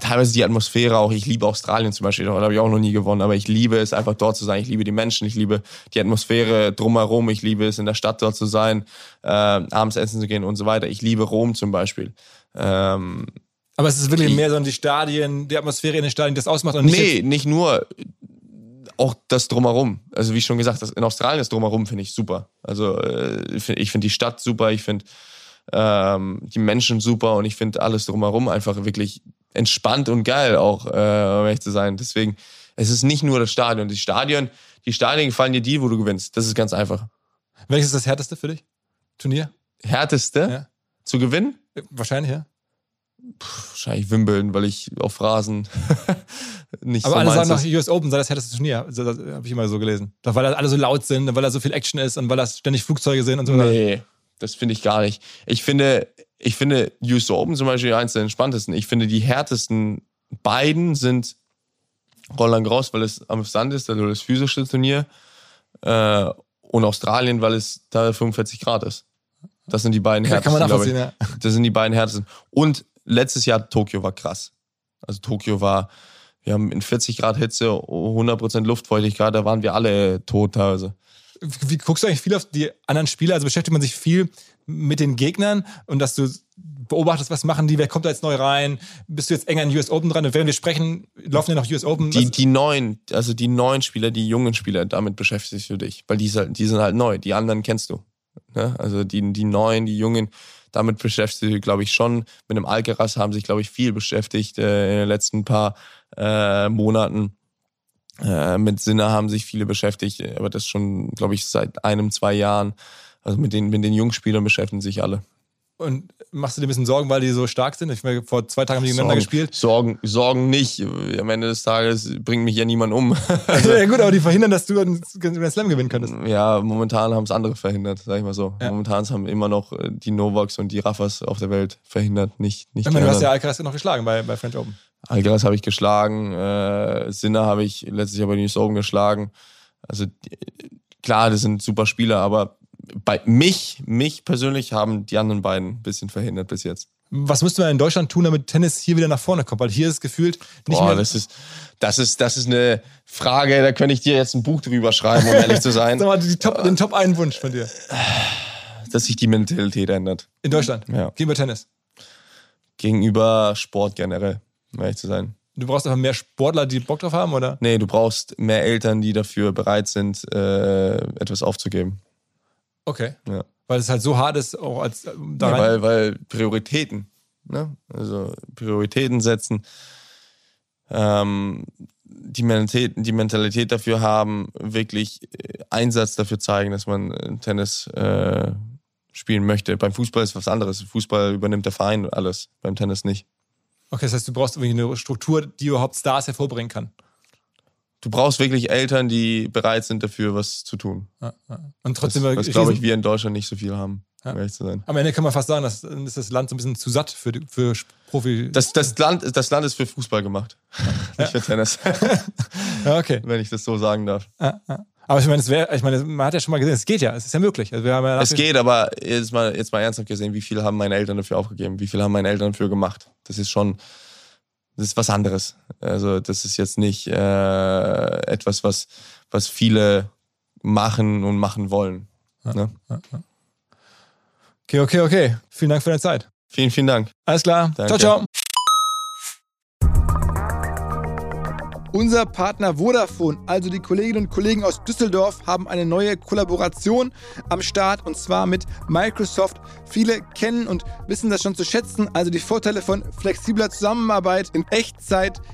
teilweise die Atmosphäre auch. Ich liebe Australien zum Beispiel, da habe ich auch noch nie gewonnen, aber ich liebe es einfach dort zu sein. Ich liebe die Menschen, ich liebe die Atmosphäre drumherum, ich liebe es in der Stadt dort zu sein, äh, abends essen zu gehen und so weiter. Ich liebe Rom zum Beispiel. Ähm,
aber es ist wirklich ich, mehr so die Stadien, die Atmosphäre in den Stadien, die das ausmacht und
nicht. Nee, nicht nur. Auch das Drumherum. Also, wie schon gesagt, das in Australien das Drumherum finde ich super. Also, äh, ich finde die Stadt super, ich finde ähm, die Menschen super und ich finde alles drumherum einfach wirklich entspannt und geil auch, äh, um ehrlich zu sein. Deswegen, es ist nicht nur das Stadion. Die Stadion, die Stadien gefallen dir die, wo du gewinnst. Das ist ganz einfach.
Welches ist das härteste für dich? Turnier?
härteste
Ja.
zu gewinnen?
Äh, Wahrscheinlich, ja.
Wahrscheinlich Wimbledon, weil ich auf Rasen nicht
Aber
so
alle sagen
ist.
US Open sei das härteste Turnier. Das, habe ich immer so gelesen. Doch, weil da alle so laut sind, und weil da so viel Action ist und weil da ständig Flugzeuge sind und so.
Nee, das finde ich gar nicht. Ich finde, ich finde US Open zum Beispiel eins der entspanntesten. Ich finde, die härtesten beiden sind Roland Garros, weil es am Sand ist, also das physische Turnier, äh, und Australien, weil es da 45 Grad ist. Das sind die beiden
Ja, kann
härtesten,
man nachvollziehen, ja.
Das sind die beiden härtesten. Und letztes Jahr Tokio war krass. Also Tokio war, wir haben in 40 Grad Hitze, 100% Luftfeuchtigkeit, da waren wir alle tot teilweise.
Wie guckst du eigentlich viel auf die anderen Spieler? Also beschäftigt man sich viel mit den Gegnern und dass du beobachtest, was machen die, wer kommt da jetzt neu rein? Bist du jetzt enger an US Open dran? Und während wir sprechen, laufen ja noch US Open.
Die, die neuen, also die neuen Spieler, die jungen Spieler, damit beschäftigst du dich, weil die, sind- die sind halt neu, die anderen kennst du. Ne? Also die, die neuen, die jungen, damit beschäftigst du dich, glaube ich, schon. Mit dem Alcaraz haben sich, glaube ich, viel beschäftigt äh, in den letzten paar äh, Monaten. Äh, mit Sinner haben sich viele beschäftigt, aber das schon, glaube ich, seit einem, zwei Jahren. Also mit den, mit den Jungspielern beschäftigen sich alle.
und machst du dir ein bisschen Sorgen, weil die so stark sind? Ich meine, vor zwei Tagen haben die gegeneinander gespielt.
Sorgen, Sorgen nicht. Am Ende des Tages bringt mich ja niemand um.
ja gut, aber die verhindern, dass du einen Grand Slam gewinnen könntest.
Ja, momentan haben es andere verhindert, sag ich mal so.
Ja.
Momentan haben immer noch äh, die Novaks und die Raffas auf der Welt verhindert, nicht, nicht
Ich meine, du hast ja. Alcaraz noch geschlagen bei, bei French Open.
Alcaraz habe ich geschlagen, äh, Sinner habe ich letztes Jahr bei den US Open geschlagen. Also klar, das sind super Spieler, aber bei mich, mich persönlich haben die anderen beiden ein bisschen verhindert bis jetzt.
Was müsste man in Deutschland tun, damit Tennis hier wieder nach vorne kommt? Weil hier ist gefühlt nicht
Boah,
mehr.
das ist, das ist, das ist eine Frage, da könnte ich dir jetzt ein Buch drüber schreiben, um ehrlich zu sein,
Sag mal, die Top, den Top einen Wunsch von dir.
dass sich die Mentalität ändert.
In Deutschland.
Ja.
Gegenüber Tennis.
Gegenüber Sport generell, um ehrlich zu sein.
Du brauchst einfach mehr Sportler, die Bock drauf haben, oder?
Nee, du brauchst mehr Eltern, die dafür bereit sind, äh, etwas aufzugeben.
Okay.
Ja.
Weil es halt so hart ist, auch als äh, da
Ja, weil, weil Prioritäten, ne? Also Prioritäten setzen, ähm, die, Mentalität, die Mentalität dafür haben, wirklich äh, Einsatz dafür zeigen, dass man äh, Tennis äh, spielen möchte. Beim Fußball ist was anderes. Fußball übernimmt der Verein alles, beim Tennis nicht.
Okay, das heißt, du brauchst irgendwie eine Struktur, die überhaupt Stars hervorbringen kann.
Du brauchst wirklich Eltern, die bereit sind, dafür was zu tun.
Ja, ja. Und
Das,
trotzdem,
was,
riesen-
glaube ich, wir in Deutschland nicht so viel haben,
Ja.
um ehrlich zu sein.
am Ende kann man fast sagen, dass ist das Land so ein bisschen zu satt für, für Profi.
Das, das, Land, das Land ist für Fußball gemacht, nicht für Tennis,
ja, okay.
wenn ich das so sagen darf.
Ja, ja. Aber ich meine, es wäre, ich meine, man hat ja schon mal gesehen, es geht ja, es ist ja möglich. Also ja
Es geht, aber jetzt mal, jetzt mal ernsthaft gesehen, wie viel haben meine Eltern dafür aufgegeben? Wie viel haben meine Eltern dafür gemacht? Das ist schon, das ist was anderes. Also das ist jetzt nicht äh, etwas, was, was viele machen und machen wollen. Ne?
Okay, okay, okay. Vielen Dank für deine Zeit.
Vielen, vielen Dank.
Alles klar.
Danke.
Ciao, ciao. Unser Partner Vodafone, also die Kolleginnen und Kollegen aus Düsseldorf, haben eine neue Kollaboration am Start und zwar mit Microsoft. Viele kennen und wissen das schon zu schätzen, also die Vorteile von flexibler Zusammenarbeit in Echtzeit,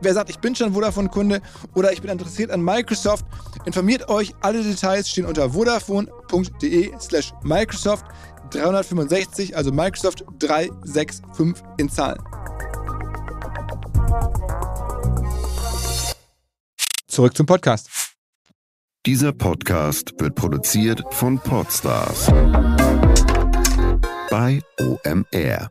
Wer sagt, ich bin schon Vodafone-Kunde oder ich bin interessiert an Microsoft, informiert euch. Alle Details stehen unter vodafone.de slash Microsoft 365, also Microsoft 365 in Zahlen. Zurück zum Podcast.
Dieser Podcast wird produziert von Podstars bei OMR.